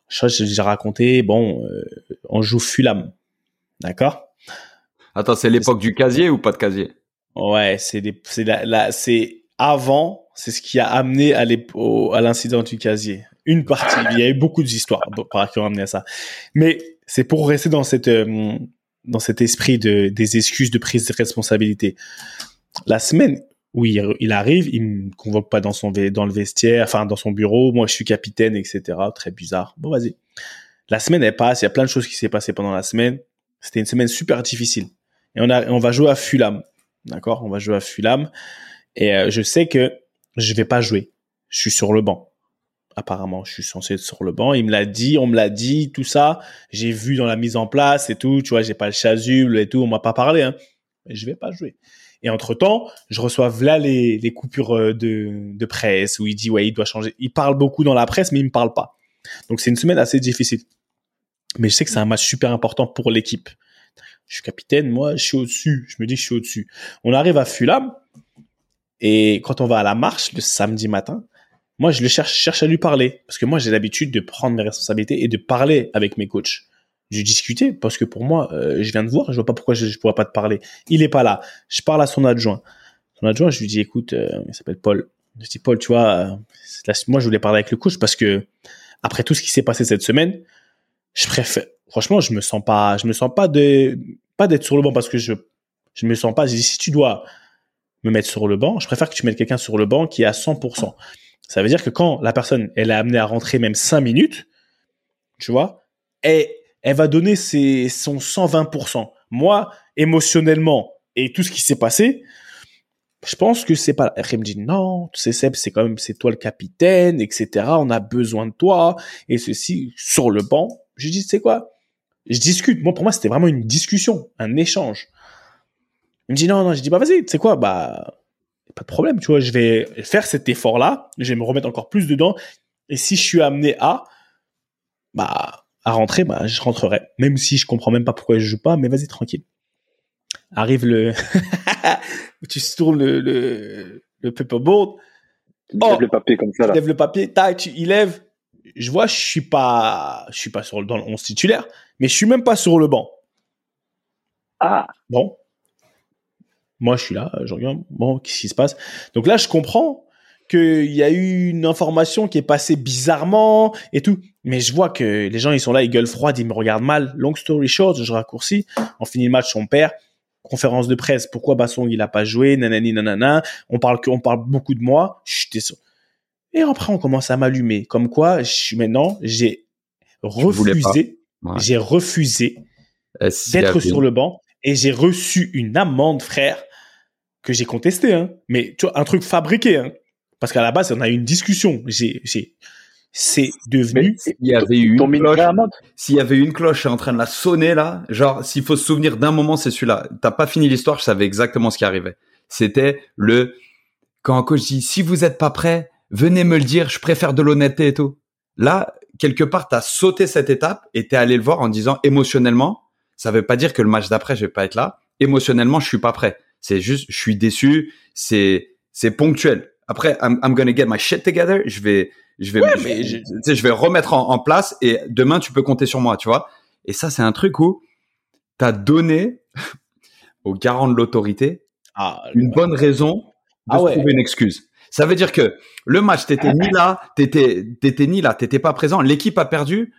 Je crois que j'ai raconté, bon, euh, on joue Fulham. D'accord? Attends, c'est l'époque du casier ou pas de casier? Ouais, c'est la, la- c'est avant, c'est ce qui a amené à l'incident du casier. Une partie, il y a eu beaucoup d'histoires qui ont amené à ça. Mais c'est pour rester dans cette, euh, dans cet esprit de, des excuses de prise de responsabilité. La semaine où il, arrive, il me convoque pas dans son, dans le vestiaire, enfin, dans son bureau. Moi, je suis capitaine, etc. Très bizarre. Bon, vas-y. La semaine, elle passe. Il y a plein de choses qui s'est passé pendant la semaine. C'était une semaine super difficile. Et on a, on va jouer à Fulham. D'accord? On va jouer à Fulham. Et euh, je sais que je vais pas jouer. Je suis sur le banc. Apparemment, je suis censé être sur le banc. Il me l'a dit, on me l'a dit, tout ça. J'ai vu dans la mise en place et tout. Tu vois, j'ai pas le chasuble et tout. On m'a pas parlé. Hein. Je vais pas jouer. Et entre temps, je reçois là les, coupures euh, de, presse où il dit ouais, il doit changer. Il parle beaucoup dans la presse, mais il me parle pas. Donc c'est une semaine assez difficile. Mais je sais que c'est un match super important pour l'équipe. Je suis capitaine, moi, je suis au-dessus. Je me dis je suis au-dessus. On arrive à Fulham et quand on va à la marche le samedi matin, moi je le cherche à lui parler parce que moi j'ai l'habitude de prendre mes responsabilités et de parler avec mes coachs. Je discutais parce que pour moi, euh, je viens de voir, je vois pas pourquoi je, je pourrais pas te parler. Il est pas là. Je parle à son adjoint. Son adjoint, je lui dis, écoute, euh, il s'appelle Paul. Je dis, Paul, tu vois, euh, moi je voulais parler avec le coach parce que après tout ce qui s'est passé cette semaine, je préfère. Franchement, je me sens pas, je me sens pas de, pas d'être sur le banc parce que je, je me sens pas. J'ai dit, si tu dois me mettre sur le banc, je préfère que tu mettes quelqu'un sur le banc qui est à 100%. Ça veut dire que quand la personne, elle est amenée à rentrer même 5 minutes, tu vois, elle, elle va donner ses, son 120%. Moi, émotionnellement, et tout ce qui s'est passé, je pense que c'est pas. Elle me dit non, c'est Seb, c'est quand même c'est toi le capitaine, etc. On a besoin de toi et ceci sur le banc. Je dis c'est quoi? Je discute. Moi pour moi c'était vraiment une discussion, un échange. Il me dit non non, je dis bah vas-y, c'est quoi? Bah pas de problème, tu vois, je vais faire cet effort là, je vais me remettre encore plus dedans et si je suis amené à bah à rentrer, bah je rentrerai, même si je comprends même pas pourquoi je joue pas, mais vas-y tranquille. Arrive le tu tournes le, le, le paperboard, Tu Oh. lèves le papier comme ça, tu là. lèves le papier, tac, tu il lève. Je vois, je suis pas, je suis pas sur le, dans le 11 titulaire, mais je suis même pas sur le banc. Ah, Bon. Moi, je suis là, je regarde. Bon, qu'est-ce qui se passe? Donc là, je comprends qu'il y a eu une information qui est passée bizarrement et tout. Mais je vois que les gens, ils sont là, ils gueulent froid, ils me regardent mal. Long story short, je raccourcis. On finit le match, on perd. Conférence de presse. Pourquoi Bassong, il a pas joué? Nanani, nanana. On parle que, on parle beaucoup de moi. Chut. Et après, on commence à m'allumer. Comme quoi, je suis maintenant, j'ai refusé, Ouais. j'ai refusé d'être sur le banc et j'ai reçu une amende, frère, que j'ai contesté, hein. Mais tu vois, un truc fabriqué, hein. Parce qu'à la base, on a eu une discussion. J'ai, j'ai, c'est devenu. Il y avait eu une cloche. S'il y avait une cloche, je suis en train de la sonner là. Genre, s'il faut se souvenir d'un moment, c'est celui-là. T'as pas fini l'histoire, je savais exactement ce qui arrivait. C'était le quand un coach dit si vous êtes pas prêt, venez me le dire. Je préfère de l'honnêteté et tout. Là, quelque part, t'as sauté cette étape et t'es allé le voir en disant émotionnellement. Ça veut pas dire que le match d'après, je vais pas être là. Émotionnellement, je suis pas prêt. C'est juste, je suis déçu. C'est c'est ponctuel. Après, I'm, I'm gonna get my shit together. Je vais je vais, je, mais vais remettre en, en place et demain tu peux compter sur moi, tu vois. Et ça, c'est un truc où t'as donné au garant de l'autorité Ah, une bonne raison de Ah se ouais. trouver une excuse. Ça veut dire que le match, t'étais ni là, t'étais, t'étais ni là, t'étais pas présent. L'équipe a perdu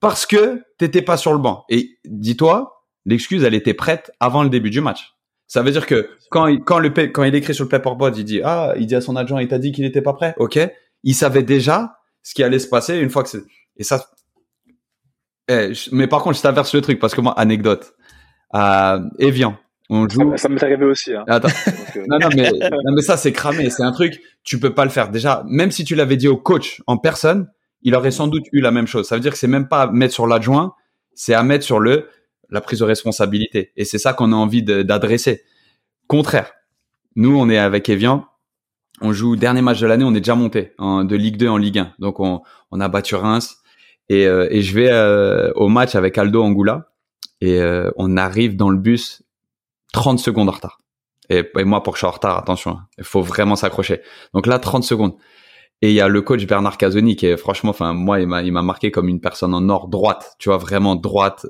parce que t'étais pas sur le banc. Et dis-toi, l'excuse, elle était prête avant le début du match. Ça veut dire que quand il, quand le pa- quand il écrit sur le paperboard, il dit ah, il dit à son adjoint, il t'a dit qu'il était pas prêt. Ok, il savait déjà ce qui allait se passer une fois que c'est et ça. Eh, je- mais par contre, je t'inverse le truc parce que moi, anecdote. À Evian, on joue. Ça, ça m'est arrivé aussi. Hein. Attends, Donc, euh, non, non, mais, non, mais ça, c'est cramé. C'est un truc, tu peux pas le faire. Déjà, même si tu l'avais dit au coach en personne, il aurait sans doute eu la même chose. Ça veut dire que c'est même pas à mettre sur l'adjoint, c'est à mettre sur le, la prise de responsabilité. Et c'est ça qu'on a envie d'adresser. Contraire. Nous, on est avec Evian. On joue dernier match de l'année, on est déjà monté en- de Ligue 2 en Ligue 1. Donc, on, on a battu Reims. Et, euh, et je vais euh, au match avec Aldo Angoula. Et euh, on arrive dans le bus 30 secondes en retard. Et, moi, pour que je sois en retard, attention, hein, il faut vraiment s'accrocher. Donc là, 30 secondes. Et il y a le coach Bernard Casoni qui est franchement, enfin moi, il m'a, marqué comme une personne en or droite, tu vois, vraiment droite.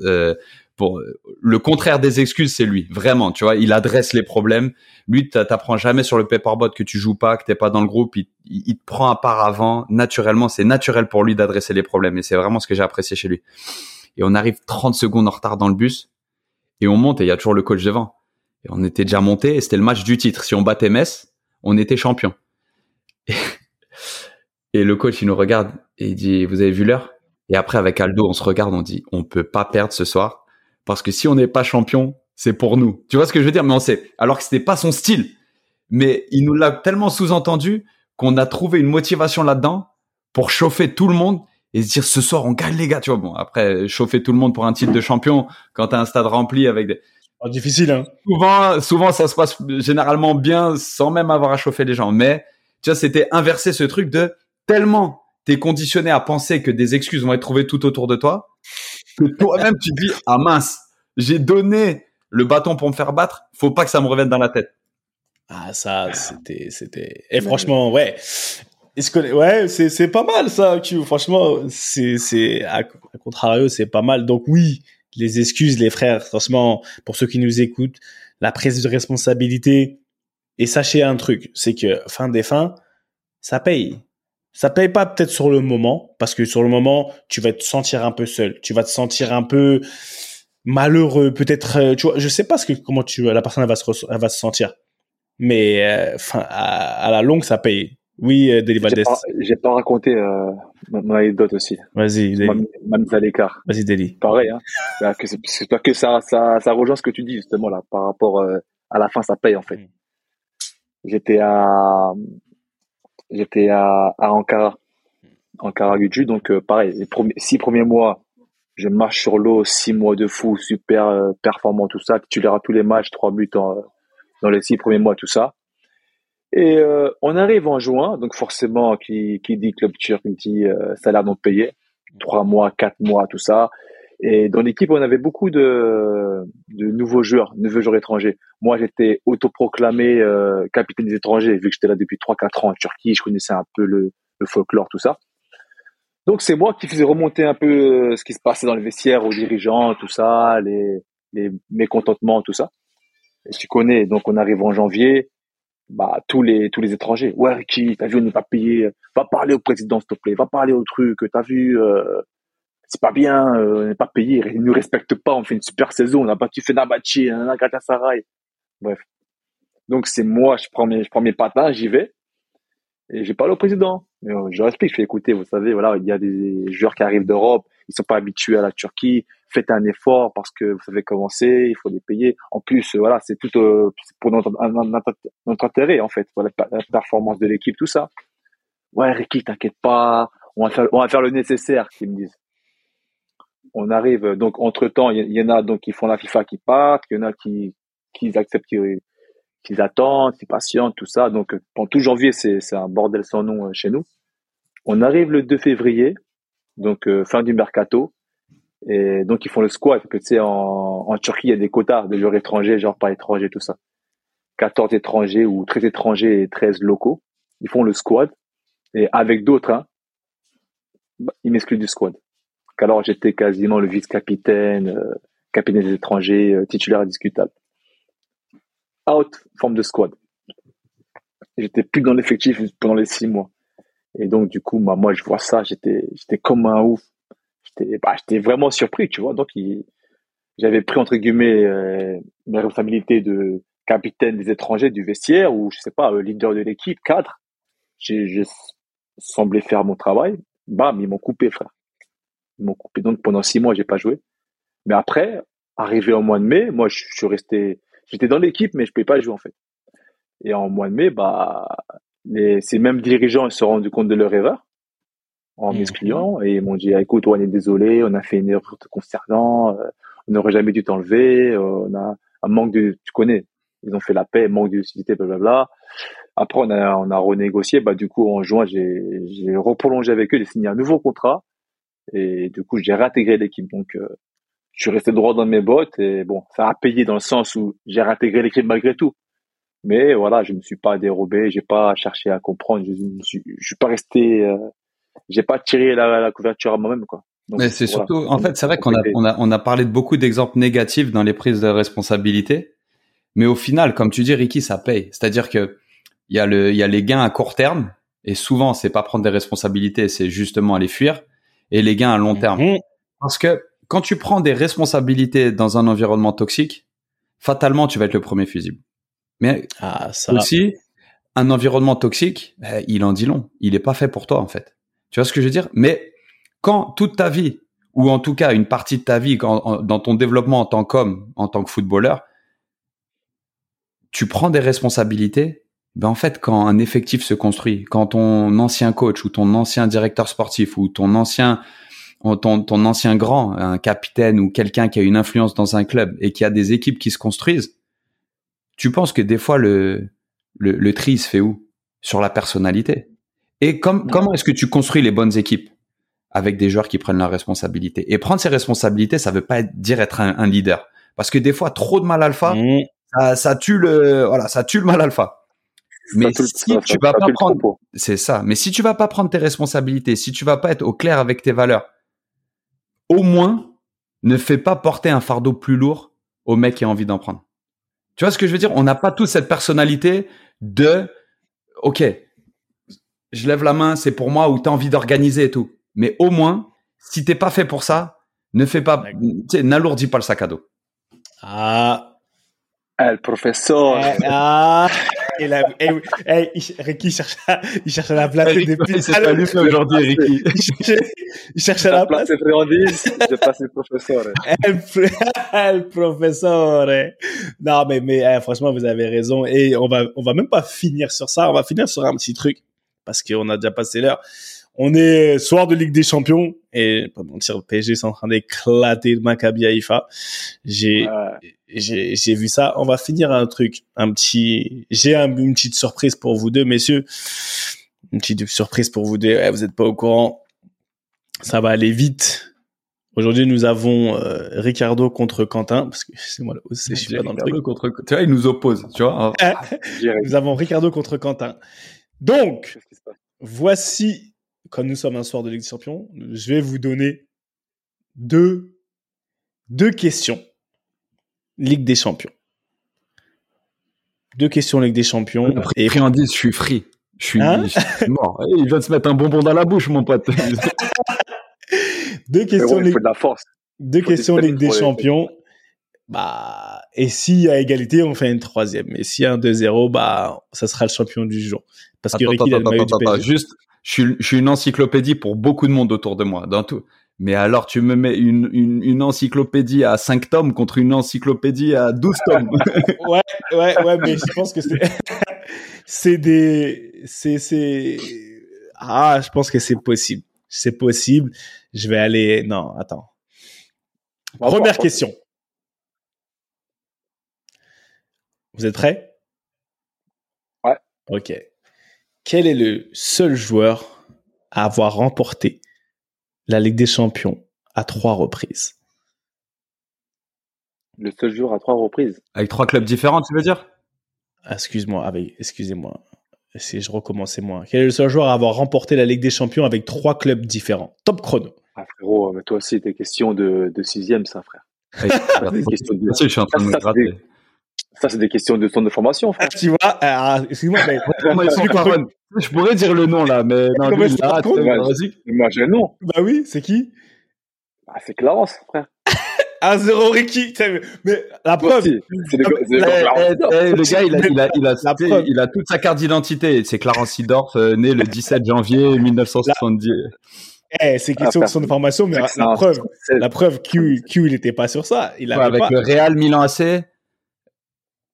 Pour le contraire des excuses, c'est lui, vraiment, tu vois. Il adresse les problèmes. Lui, t'a- t'apprends jamais sur le paperboard que tu joues pas, que t'es pas dans le groupe. Il te prend à part avant, naturellement. C'est naturel pour lui d'adresser les problèmes. Et c'est vraiment ce que j'ai apprécié chez lui. Et on arrive 30 secondes en retard dans le bus et on monte et il y a toujours le coach devant. Et on était déjà monté et c'était le match du titre. Si on battait Metz, on était champion. Et, et le coach, il nous regarde et il dit, vous avez vu l'heure? Et après, avec Aldo, on se regarde, on dit, on peut pas perdre ce soir parce que si on n'est pas champion, c'est pour nous. Tu vois ce que je veux dire? Mais on sait. Alors que c'était pas son style. Mais il nous l'a tellement sous-entendu qu'on a trouvé une motivation là-dedans pour chauffer tout le monde et se dire ce soir on gagne les gars. Tu vois, bon, après, chauffer tout le monde pour un titre de champion quand t'as un stade rempli avec des, Oh, difficile, hein. souvent, souvent, ça se passe généralement bien sans même avoir à chauffer les gens. Mais, tu vois, c'était inverser ce truc de tellement t'es conditionné à penser que des excuses vont être trouvées tout autour de toi que toi-même tu te dis, ah mince, j'ai donné le bâton pour me faire battre, faut pas que ça me revienne dans la tête. Ah, ça, c'était, c'était. Et franchement, ouais. Est-ce que, ouais, c'est, c'est pas mal, ça, Q. Franchement, c'est, c'est, à, à contrario, c'est pas mal. Donc, oui, les excuses, les frères, franchement, pour ceux qui nous écoutent, la prise de responsabilité. Et sachez un truc, c'est que, fin des fins, ça paye. Ça paye pas peut-être sur le moment, parce que sur le moment, tu vas te sentir un peu seul. Tu vas te sentir un peu malheureux, peut-être, euh, tu vois, je sais pas ce que, comment tu, la personne, elle va se, elle va se sentir. Mais, euh, enfin, à, à la longue, ça paye. Oui, euh, Deli j'ai pas, pas raconté euh, mon anecdote aussi. Vas-y, Deli. ma mise à l'écart. Vas-y, Deli. Pareil, hein. Bah, que c'est, pas que ça, ça, ça rejoint ce que tu dis justement là, par rapport euh, à la fin, ça paye en fait. Mm. J'étais à, j'étais à, à Ankara, Ankara donc euh, pareil, les six premiers mois, je marche sur l'eau, six mois de fou, super euh, performant, tout ça, titulaire à tous les matchs, trois buts dans les six premiers mois, tout ça. Et euh, on arrive en juin, donc forcément, qui, qui dit club turc, dit salaire non payé, trois mois, quatre mois, tout ça. Et dans l'équipe, on avait beaucoup de, de nouveaux joueurs, nouveaux joueurs étrangers. Moi, j'étais autoproclamé euh, capitaine des étrangers, vu que j'étais là depuis 3-4 ans en Turquie, je connaissais un peu le, le folklore, tout ça. Donc, c'est moi qui faisais remonter un peu euh, ce qui se passait dans le vestiaire aux dirigeants, tout ça, les, les mécontentements, tout ça. Et tu connais, donc on arrive en janvier, bah tous les tous les étrangers. Ouais, Ricky, t'as vu, on n'est pas payé. Va parler au président, s'il te plaît. Va parler au truc. T'as vu, euh, c'est pas bien. euh, on n'est pas payé. Ils nous respectent pas. On fait une super saison. On a battu Fenerbahçe, on a Galatasaray. Bref. Donc c'est moi, je prends mes je prends mes patins, j'y vais. Et j'ai parlé au président. Mais, euh, je explique, je fais écouter, vous savez, voilà, il y a des joueurs qui arrivent d'Europe, ils sont pas habitués à la Turquie. Faites un effort parce que vous savez comment c'est, il faut les payer. En plus, euh, voilà, c'est tout euh, pour notre, intérêt en fait, la performance de l'équipe, tout ça. Ouais, Ricky, t'inquiète pas, on va faire, on va faire le nécessaire, qu'ils me disent. On arrive, donc entre temps, il y, en a donc qui font la FIFA qui partent, il y en a qui qui acceptent qu'ils qu'ils attendent, qu'ils patientent, tout ça. Donc, pendant tout janvier, c'est c'est un bordel sans nom euh, chez nous. On arrive le 2 février, donc euh, fin du mercato, et donc ils font le squat. Parce que tu sais, en, en Turquie, il y a des quotas de joueurs étrangers, genre pas étrangers, tout ça. 14 étrangers ou 13 étrangers et 13 locaux. Ils font le squad, et avec d'autres, hein, bah, ils m'excluent du squad. Donc, alors j'étais quasiment le vice-capitaine, euh, capitaine des étrangers, euh, titulaire indiscutable out forme de squad. J'étais plus dans l'effectif pendant les six mois. Et donc, du coup, bah, moi, je vois ça, j'étais, j'étais comme un ouf. j'étais bah, j'étais vraiment surpris, tu vois. Donc, j'avais pris, entre guillemets, euh, mes responsabilités de capitaine des étrangers du vestiaire ou, je sais pas, leader de l'équipe, cadre. J'ai j'ai semblé faire mon travail. Bam, ils m'ont coupé, frère. Ils m'ont coupé. Donc, pendant six mois, j'ai pas joué. Mais après, arrivé au mois de mai, moi, je je suis resté, j'étais dans l'équipe, mais je pouvais pas jouer, en fait. Et en mois de mai, bah, les, ces mêmes dirigeants ils se sont rendus compte de leur erreur en Mhm. m'expliquant et ils m'ont dit, Ah, écoute, on est désolé, on a fait une erreur te concernant, euh, on n'aurait jamais dû t'enlever, euh, on a un manque de, tu connais, ils ont fait la paix, manque de lucidité, blablabla. Après, on a, on a renégocié, bah, du coup, en juin, j'ai, j'ai reprolongé avec eux, j'ai signé un nouveau contrat et du coup, j'ai réintégré l'équipe. Donc, euh, je suis resté droit dans mes bottes et bon, ça a payé dans le sens où j'ai réintégré l'équipe malgré tout. Mais voilà, je me suis pas dérobé, j'ai pas cherché à comprendre, je ne suis, je suis pas resté, euh, j'ai pas tiré la, la couverture à moi-même, quoi. Donc, Mais c'est voilà. surtout, en fait, c'est vrai qu'on a, on a, on a parlé de beaucoup d'exemples négatifs dans les prises de responsabilité. Mais au final, comme tu dis, Ricky, ça paye. C'est-à-dire que il y a le, il y a les gains à court terme. Et souvent, c'est pas prendre des responsabilités, c'est justement aller fuir. Et les gains à long terme. Mhm. Parce que quand tu prends des responsabilités dans un environnement toxique, fatalement, tu vas être le premier fusible. Mais Ah, ça. aussi, un environnement toxique, eh, il en dit long. Il est pas fait pour toi, en fait. Tu vois ce que je veux dire? Mais quand toute ta vie, ou en tout cas une partie de ta vie, quand, en- dans ton développement en tant qu'homme, en tant que footballeur, tu prends des responsabilités, ben en fait, quand un effectif se construit, quand ton ancien coach ou ton ancien directeur sportif ou ton ancien ton, ton ancien grand, un capitaine ou quelqu'un qui a une influence dans un club et qui a des équipes qui se construisent, tu penses que des fois le, le, le tri se fait où? Sur la personnalité. Et comme, comment est-ce que tu construis les bonnes équipes? Avec des joueurs qui prennent leurs responsabilités. Et prendre ses responsabilités, ça veut pas dire être un, un leader. Parce que des fois, trop de mal alpha, Mhm. ça, ça tue le, voilà, ça tue le mal alpha. Mais tout- si tu vas pas prendre, c'est ça. Mais si tu vas pas prendre tes responsabilités, si tu vas pas être au clair avec tes valeurs, au moins, ne fais pas porter un fardeau plus lourd au mec qui a envie d'en prendre. Tu vois ce que je veux dire? On n'a pas tous cette personnalité de, ok, je lève la main, c'est pour moi, ou t'as envie d'organiser et tout. Mais au moins, si t'es pas fait pour ça, ne fais pas, D'accord. tu sais, n'alourdis pas le sac à dos. Ah. Ah, le professeur. Eh, ah. Et là, eh, oui. Eh, il- Ricky cherche à, il cherche à la placer depuis tout à l'heure. aujourd'hui, Ricky. Il cherchait- il cherche à La la place. place est friandise, j'ai passé le professeur. Pro- el professeur. Non, mais, mais eh, franchement, vous avez raison. Et on va, on va même pas finir sur ça. On va finir sur un petit truc parce qu'on a déjà passé l'heure. On est soir de Ligue des Champions et pas mentir, le PSG c'est en train d'éclater le Maccabi Haïfa. J'ai, Ouais. j'ai, j'ai vu ça. On va finir un truc, un petit. J'ai un- une petite surprise pour vous deux, messieurs. Une petite surprise pour vous deux. Eh, vous êtes pas au courant. Ça va aller vite. Aujourd'hui, nous avons euh, Ricardo contre Quentin parce que c'est moi là aussi, je suis pas dans le truc. contre, tu vois, il nous oppose, tu vois. Direct. Nous avons Ricardo contre Quentin. Donc, voici, comme nous sommes un soir de Ligue des Champions, je vais vous donner deux, deux questions. Ligue des Champions. Deux questions Ligue des Champions. Et Et friandise, je suis free. Je suis, Hein je suis mort. Eh, Il vient de se mettre un bonbon dans la bouche, mon pote. deux questions, Ligue, faut de la force. deux questions des Ligue des les- Champions. Bah, et s'il y a égalité, on fait une troisième. Et s'il y a un 2-0, bah, ça sera le champion du jour. Parce que Ricky, a le attends, maillot du PSG. Juste, je suis, je suis une encyclopédie pour beaucoup de monde autour de moi, dans tout. Mais alors, tu me mets une, une, une encyclopédie à 5 tomes contre une encyclopédie à 12 tomes. ouais, ouais, ouais, mais je pense que c'est, c'est des, c'est, c'est, ah, je pense que c'est possible. C'est possible. Je vais aller, non, attends. Première question. Vous êtes prêts? Ouais. Ok. Quel est le seul joueur à avoir remporté la Ligue des Champions à trois reprises? Le seul jour à trois reprises. Avec trois clubs différents, tu veux dire? Ah, Excuse-moi, avec, excusez-moi. Si je recommençais moi. Quel est le seul joueur à avoir remporté la Ligue des Champions avec trois clubs différents? Top chrono. Ah, frérot, mais toi aussi, t'es question de, de sixième, ça, frère. Des questions de- Je suis en train de me gratter. Ça, c'est des questions de centre de formation, Ah, tu vois, ah, excuse-moi, mais contre- Caron Je pourrais dire le nom là, mais non, lui, vas-y. Moi, j'ai un nom. bah oui, c'est qui? Ah, c'est Clarence, frère. 1-0 Ricky. Mais- Mais la preuve, C'est Ah, Eh, eh, eh, le gars, il a, il a, il a, La tu sais, preuve. il a toute sa carte d'identité. C'est Clarence Sidorf, euh, né le 17 janvier 1970. eh, c'est question de Ah, son information, mais la, c'est la un- preuve, la preuve, Q, Q, il n'était pas sur ça. Il Ouais, avait avec pas. le Real Milan AC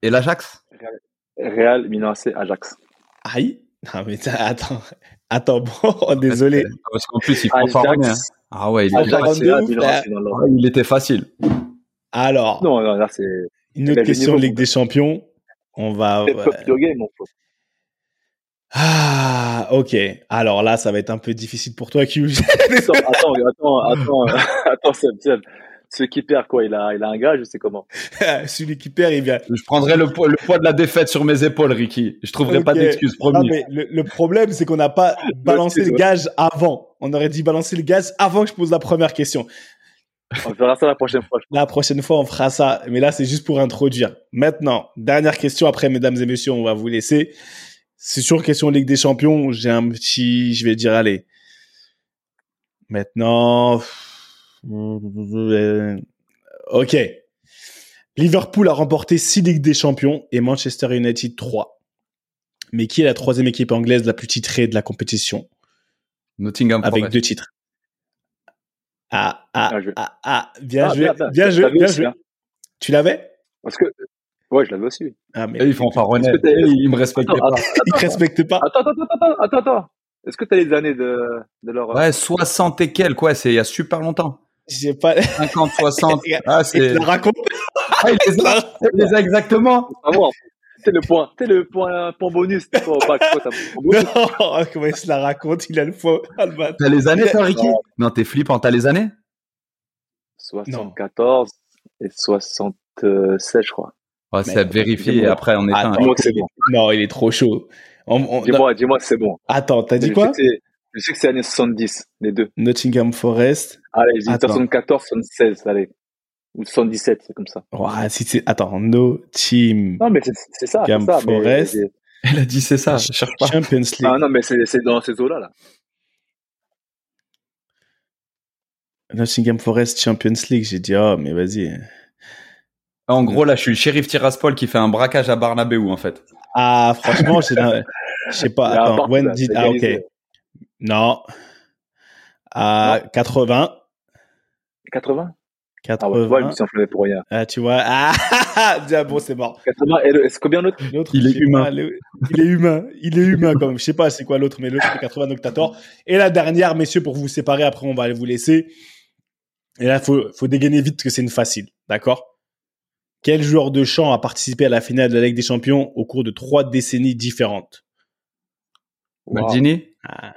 et l'Ajax? Real, Milan AC, Ajax. Aïe. Non, mais attends. Attends, bon, désolé. Parce qu'en plus, il prend rien. Ah ouais, il, facile. Ah, il était facile. Alors, Non, non, là, c'est une autre question Ligue des Champions. On va. Ah, ok. Alors là, ça va être un peu difficile pour toi, Q. Attends, attends, attends, attends, attends, Seb, Seb. Celui qui perd, quoi, il a, il a un gage, je sais comment. Celui qui perd, il vient. Je prendrai le poids, le poids de la défaite sur mes épaules, Ricky. Je trouverai pas d'excuses, Non, promis. mais le, le problème, c'est qu'on n'a pas balancé le gage avant. On aurait dit balancer le gage avant que je pose la première question. On verra ça la prochaine fois. La prochaine fois, on fera ça. Mais là, c'est juste pour introduire. Maintenant, dernière question. Après, mesdames et messieurs, on va vous laisser. C'est sur question Ligue des Champions. J'ai un petit, je vais dire, allez. Maintenant, ok. Liverpool a remporté 6 Ligues des Champions et Manchester United 3. Mais qui est la troisième équipe anglaise la plus titrée de la compétition? Nottingham avec Forest. deux titres Ah, ah, Bien joué. ah, ah, bien Ah, joué, bien, bien. bien Je joué, bien aussi, joué. hein. Tu l'avais? Parce que, ouais, je l'avais aussi. Ah, mais Et ils font pas Ils me respectaient Attends, pas. ils te respectent pas. Attends, attends, attends, attends, attends, attends. Est-ce que t'as les années de, de leur. Ouais, 60 et quelques, ouais, c'est il y a super longtemps. J'ai pas. 50, 60. Ah, c'est. tu la racontes Ah, il les a, il les a exactement. Ah, bon, c'est le point, c'est le point, point bonus. Point Non, comment il se la raconte Il a le faux. Ah. T'as les années, toi, Ricky Non, t'es flippant. T'as les années 74 et 76, je crois. Ouais, c'est vérifié et après on éteint. Attends. C'est bon. Non, il est trop chaud. Dis-moi, dis-moi que c'est bon. Attends, t'as dit quoi Je sais que c'est années 70, les deux. Nottingham Forest. Allez, j'ai dit Attends. 74, 76, allez. Ou 77, c'est comme ça. Si c'est... Attends, No Team Non, mais c'est c'est ça, Forest. mais- Elle a dit c'est ça. Je cherche pas. Champions League. Ah non, mais c'est c'est dans ces eaux-là, là. Nottingham Forest Champions League. J'ai dit, oh, mais vas-y. En gros, là, je suis le shérif Tiraspol qui fait un braquage à Barnabéu, en fait. Ah, franchement, je sais pas. Attends, c'est Ah, ok. Non. À 80. 80 Ah 80. ouais, tu vois, je me suis enflammé pour rien. Ah, tu vois. Ah, ah, bon, c'est mort. 80, et le- c'est combien l'autre? L'autre, Il est humain. pas, le- il est humain. Il est humain, comme. Je sais pas c'est quoi l'autre, mais l'autre, c'est 80 Octator. Et la dernière, messieurs, pour vous séparer, après, on va aller vous laisser. Et là, faut, faut dégainer vite parce que c'est une facile. D'accord? Quel joueur de chant a participé à la finale de la Ligue des Champions au cours de trois décennies différentes? Wow. Maldini Ah.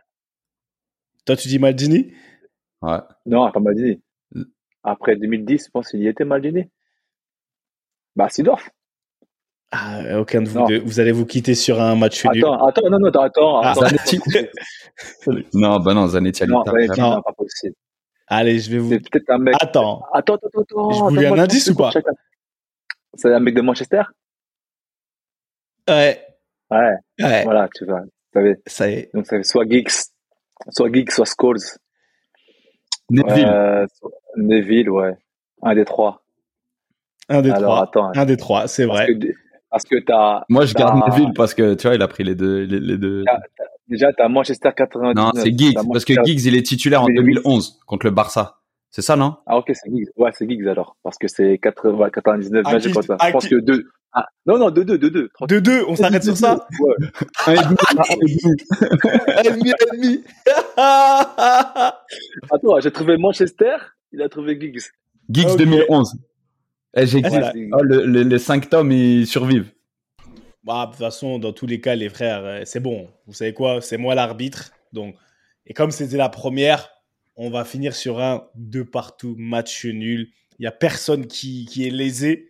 Toi, tu dis Maldini? Ouais. Non, pas Maldini. Après 2010, je pense qu'il y était Maldini. Bah, Sidorf. Ah, aucun de vous deux. Vous allez vous quitter sur un match nul. Attends, attends, non, non, attends, Ah, attends. Zanetti. Non, bah non, Zanetti, elle Non, Zanetti. Non. non, pas possible. Allez, je vais vous. C'est peut-être un mec. Attends. Attends, attends, attends. Je voulais un indice ou pas. C'est un mec de Manchester? Ouais. Ouais, Ouais. voilà, tu vois. Ça y est. Donc, c'est soit Giggs, soit Giggs, soit Scholes. Neville. Euh, Neville, ouais. Un des trois. Un des Alors, trois. attends. Un des trois, c'est vrai. que, parce que t'as, Moi, je garde Neville parce que, tu vois, il a pris les deux. Les, les deux. Ah, déjà, t'as Manchester 99. Non, c'est Giggs. Parce que Giggs, il est titulaire en 2008. 2011 contre le Barça. C'est ça, non? Ah, ok, c'est Giggs. Ouais, c'est Giggs alors. Parce que c'est 80, 99 À matchs, crois ça. Je pense que deux. Ah, non, non, 2-2, 2-2. De deux, on s'arrête sur ça? Ouais. Un et demi, un et demi. Attends, j'ai trouvé Manchester, il a trouvé Giggs. Giggs Ok. 2011. Eh, j'ai Ah, c'est la- oh, le- le- les cinq tomes, ils survivent. Bah, de toute façon, dans tous les cas, les frères, euh, c'est bon. Vous savez quoi? C'est moi l'arbitre. Donc, et comme c'était la première, on va finir sur un deux partout, match nul. Il y a personne qui, qui est lésé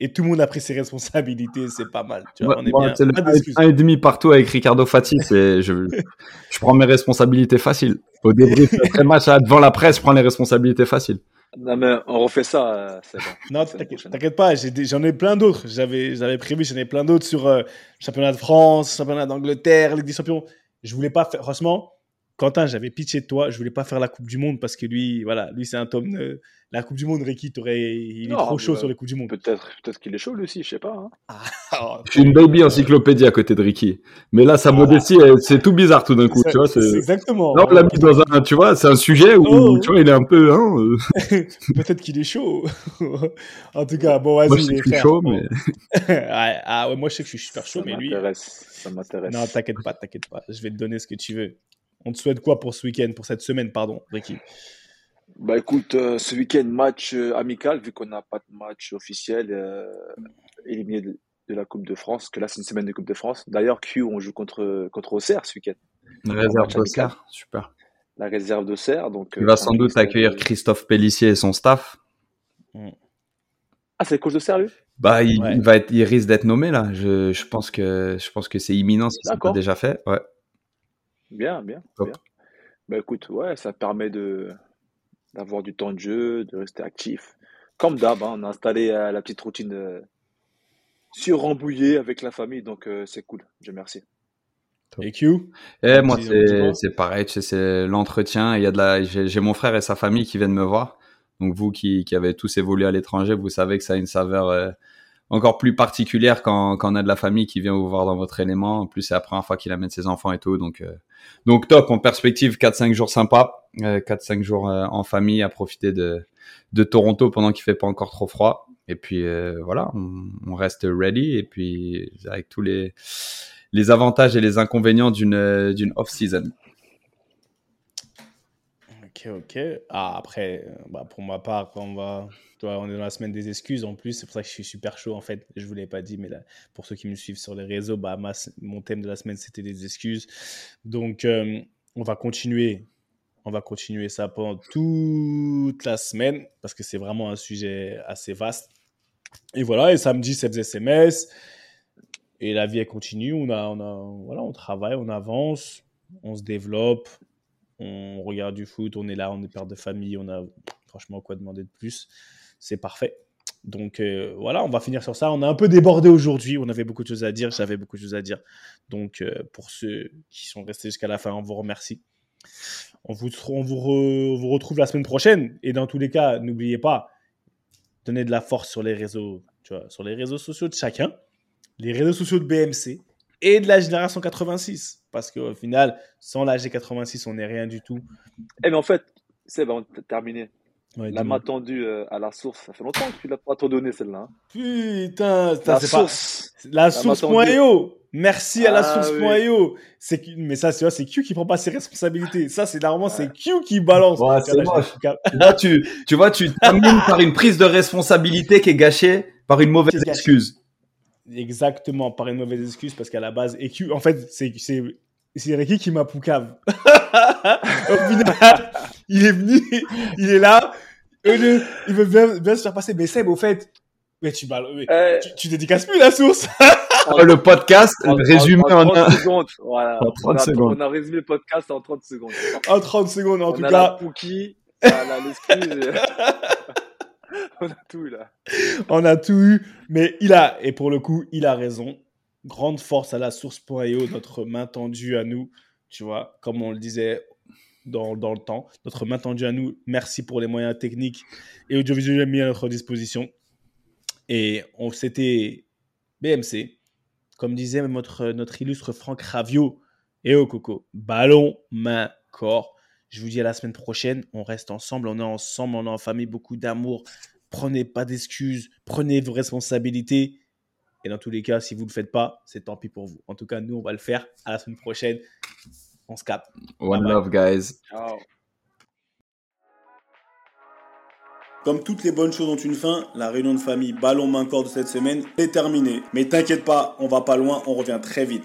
et tout le monde a pris ses responsabilités. C'est pas mal. Tu vois, Moi, on est moi, bien. le d'excuses. un et demi partout avec Ricardo Fati, c'est, je, je prends mes responsabilités faciles. Au débrief après match, devant la presse, je prends les responsabilités faciles. Non, mais on refait ça, euh, c'est bon. Non, t'inquiète pas, j'en ai, plein d'autres. J'avais, j'avais prévu, j'en ai plein d'autres sur euh, championnat de France, championnat d'Angleterre, Ligue des Champions. Je voulais pas faire, franchement, Quentin, j'avais pitché de toi. Je voulais pas faire la Coupe du Monde parce que lui, voilà, lui c'est un tome. euh, la Coupe du Monde, Ricky, il est Non, trop chaud sur les Coupes du Monde. Peut-être peut-être qu'il est chaud lui aussi, je sais pas. hein. Ah, Je suis une baby encyclopédie à côté de Ricky. Mais là, sa Voilà. modestie, c'est tout bizarre tout d'un coup, tu vois. c'est exactement. Là, on l'a mis dans un, tu vois, c'est un sujet où, Oh. tu vois, il est un peu, hein, euh, Peut-être qu'il est chaud. en tout cas, bon, vas-y. moi, je sais les que je suis chaud, mais ah ouais, moi je sais que je suis super chaud, Ça mais lui. m'intéresse. Ça m'intéresse. Non, t'inquiète pas, t'inquiète pas. Je vais te donner ce que tu veux. On te souhaite quoi pour ce week-end, pour cette semaine, pardon, Ricky? Bah écoute, euh, ce week-end, match euh, amical, vu qu'on n'a pas de match officiel euh, éliminé de, de la Coupe de France, que là c'est une semaine de Coupe de France. D'ailleurs, Q, on joue contre, contre Auxerre ce week-end, réserve match amical. d'Oscar, super. la réserve d'Auxerre. Donc, Il euh, va sans doute accueillir Christophe Pellissier et son staff. Ah, c'est le coach d'Auxerre lui? Bah, il, Ouais. il va être, il risque d'être nommé là. Je, je pense que, je pense que c'est imminent si c'est pas D'accord. déjà fait. Ouais. Bien, bien, Top. bien. Bah écoute, ouais, ça permet de d'avoir du temps de jeu, de rester actif. Comme d'hab, hein, on a installé euh, la petite routine euh, sur Rambouillet avec la famille, donc euh, c'est cool. Dieu merci. Et Q? Et moi, Dis- c'est, pareil, tu sais, c'est l'entretien. Il y a de la, j'ai, j'ai mon frère et sa famille qui viennent me voir. Donc vous qui, qui avez tous évolué à l'étranger, vous savez que ça a une saveur euh, encore plus particulière quand, quand on a de la famille qui vient vous voir dans votre élément. En plus, c'est la première fois qu'il amène ses enfants et tout. Donc, euh, donc top. En perspective, 4-5 jours sympas. Euh, 4-5 jours euh, en famille à profiter de, de Toronto pendant qu'il fait pas encore trop froid. Et puis euh, voilà, on, reste ready. Et puis avec tous les, les avantages et les inconvénients d'une, euh, d'une off-season. Ok, ok. Ah, après, euh, bah, pour ma part, on va. On est dans la semaine des excuses en plus, c'est pour ça que je suis super chaud en fait. Je vous l'ai pas dit, mais pour ceux qui me suivent sur les réseaux, bah, mon thème de la semaine c'était des excuses. Donc, euh, on va continuer. On va continuer ça pendant toute la semaine parce que c'est vraiment un sujet assez vaste. Et voilà, et samedi, c'est SMS. Et la vie, elle continue. On, a, on, a, voilà, on travaille, on avance, on se développe, on regarde du foot, on est là, on est père de famille, on a franchement quoi demander de plus. C'est parfait. Donc euh, voilà, on va finir sur ça. On a un peu débordé aujourd'hui, on avait beaucoup de choses à dire, j'avais beaucoup de choses à dire. Donc euh, pour ceux qui sont restés jusqu'à la fin, on vous remercie. On vous, on vous, retrouve la semaine prochaine. Et dans tous les cas, n'oubliez pas, donnez de la force sur les réseaux, tu vois, sur les réseaux sociaux de chacun, les réseaux sociaux de BMC et de la génération 86. Parce qu'au final, sans la G86, on n'est rien du tout. Eh mais en fait, c'est bon, terminé. Ouais, La main tendue euh, à la source, ça fait longtemps que tu l'as pas trop donné celle-là. hein. Putain, putain, La c'est pas... source. La source.io. Merci à la Ah, source.io. C'est Q- mais ça, tu vois, c'est Q qui prend pas ses responsabilités. Ça, c'est normalement c'est Q qui balance. Ouais, c'est là, tu vois, tu, vois, tu termines par une prise de responsabilité qui est gâchée par une mauvaise excuse. Exactement, par une mauvaise excuse parce qu'à la base, et Q, en fait, c'est c'est c'est Ricky qui m'a poucave. Au final, il est venu, il est là, il veut bien, bien se faire passer. Mais Seb, au fait, mais tu, mais Eh, tu, tu dédicaces plus la source. Oh, le podcast en- en- résumé en, en 30 un. secondes. Voilà. En 30 on, a, secondes. on a résumé le podcast en 30 secondes. En 30 secondes, en on tout a cas. la Pookie, on a l'excuse. on a tout là. On a tout eu, mais il a, et pour le coup, il a raison. Grande force à la source.io, notre main tendue à nous, tu vois, comme on le disait dans, dans le temps, notre main tendue à nous. Merci pour les moyens techniques et audiovisuels mis à notre disposition. Et on c'était BMC, comme disait notre, notre illustre Franck Ravio et au Coco, ballon, main, corps. Je vous dis à la semaine prochaine. On reste ensemble, on est ensemble, on est en famille, beaucoup d'amour. Prenez pas d'excuses, prenez vos responsabilités. Et dans tous les cas, si vous ne le faites pas, c'est tant pis pour vous. En tout cas, nous, on va le faire. À la semaine prochaine. On se capte. One Bye bye. love, guys. Ciao. Comme toutes les bonnes choses ont une fin, la réunion de famille ballon main corps de cette semaine est terminée. Mais t'inquiète pas, on va pas loin, on revient très vite.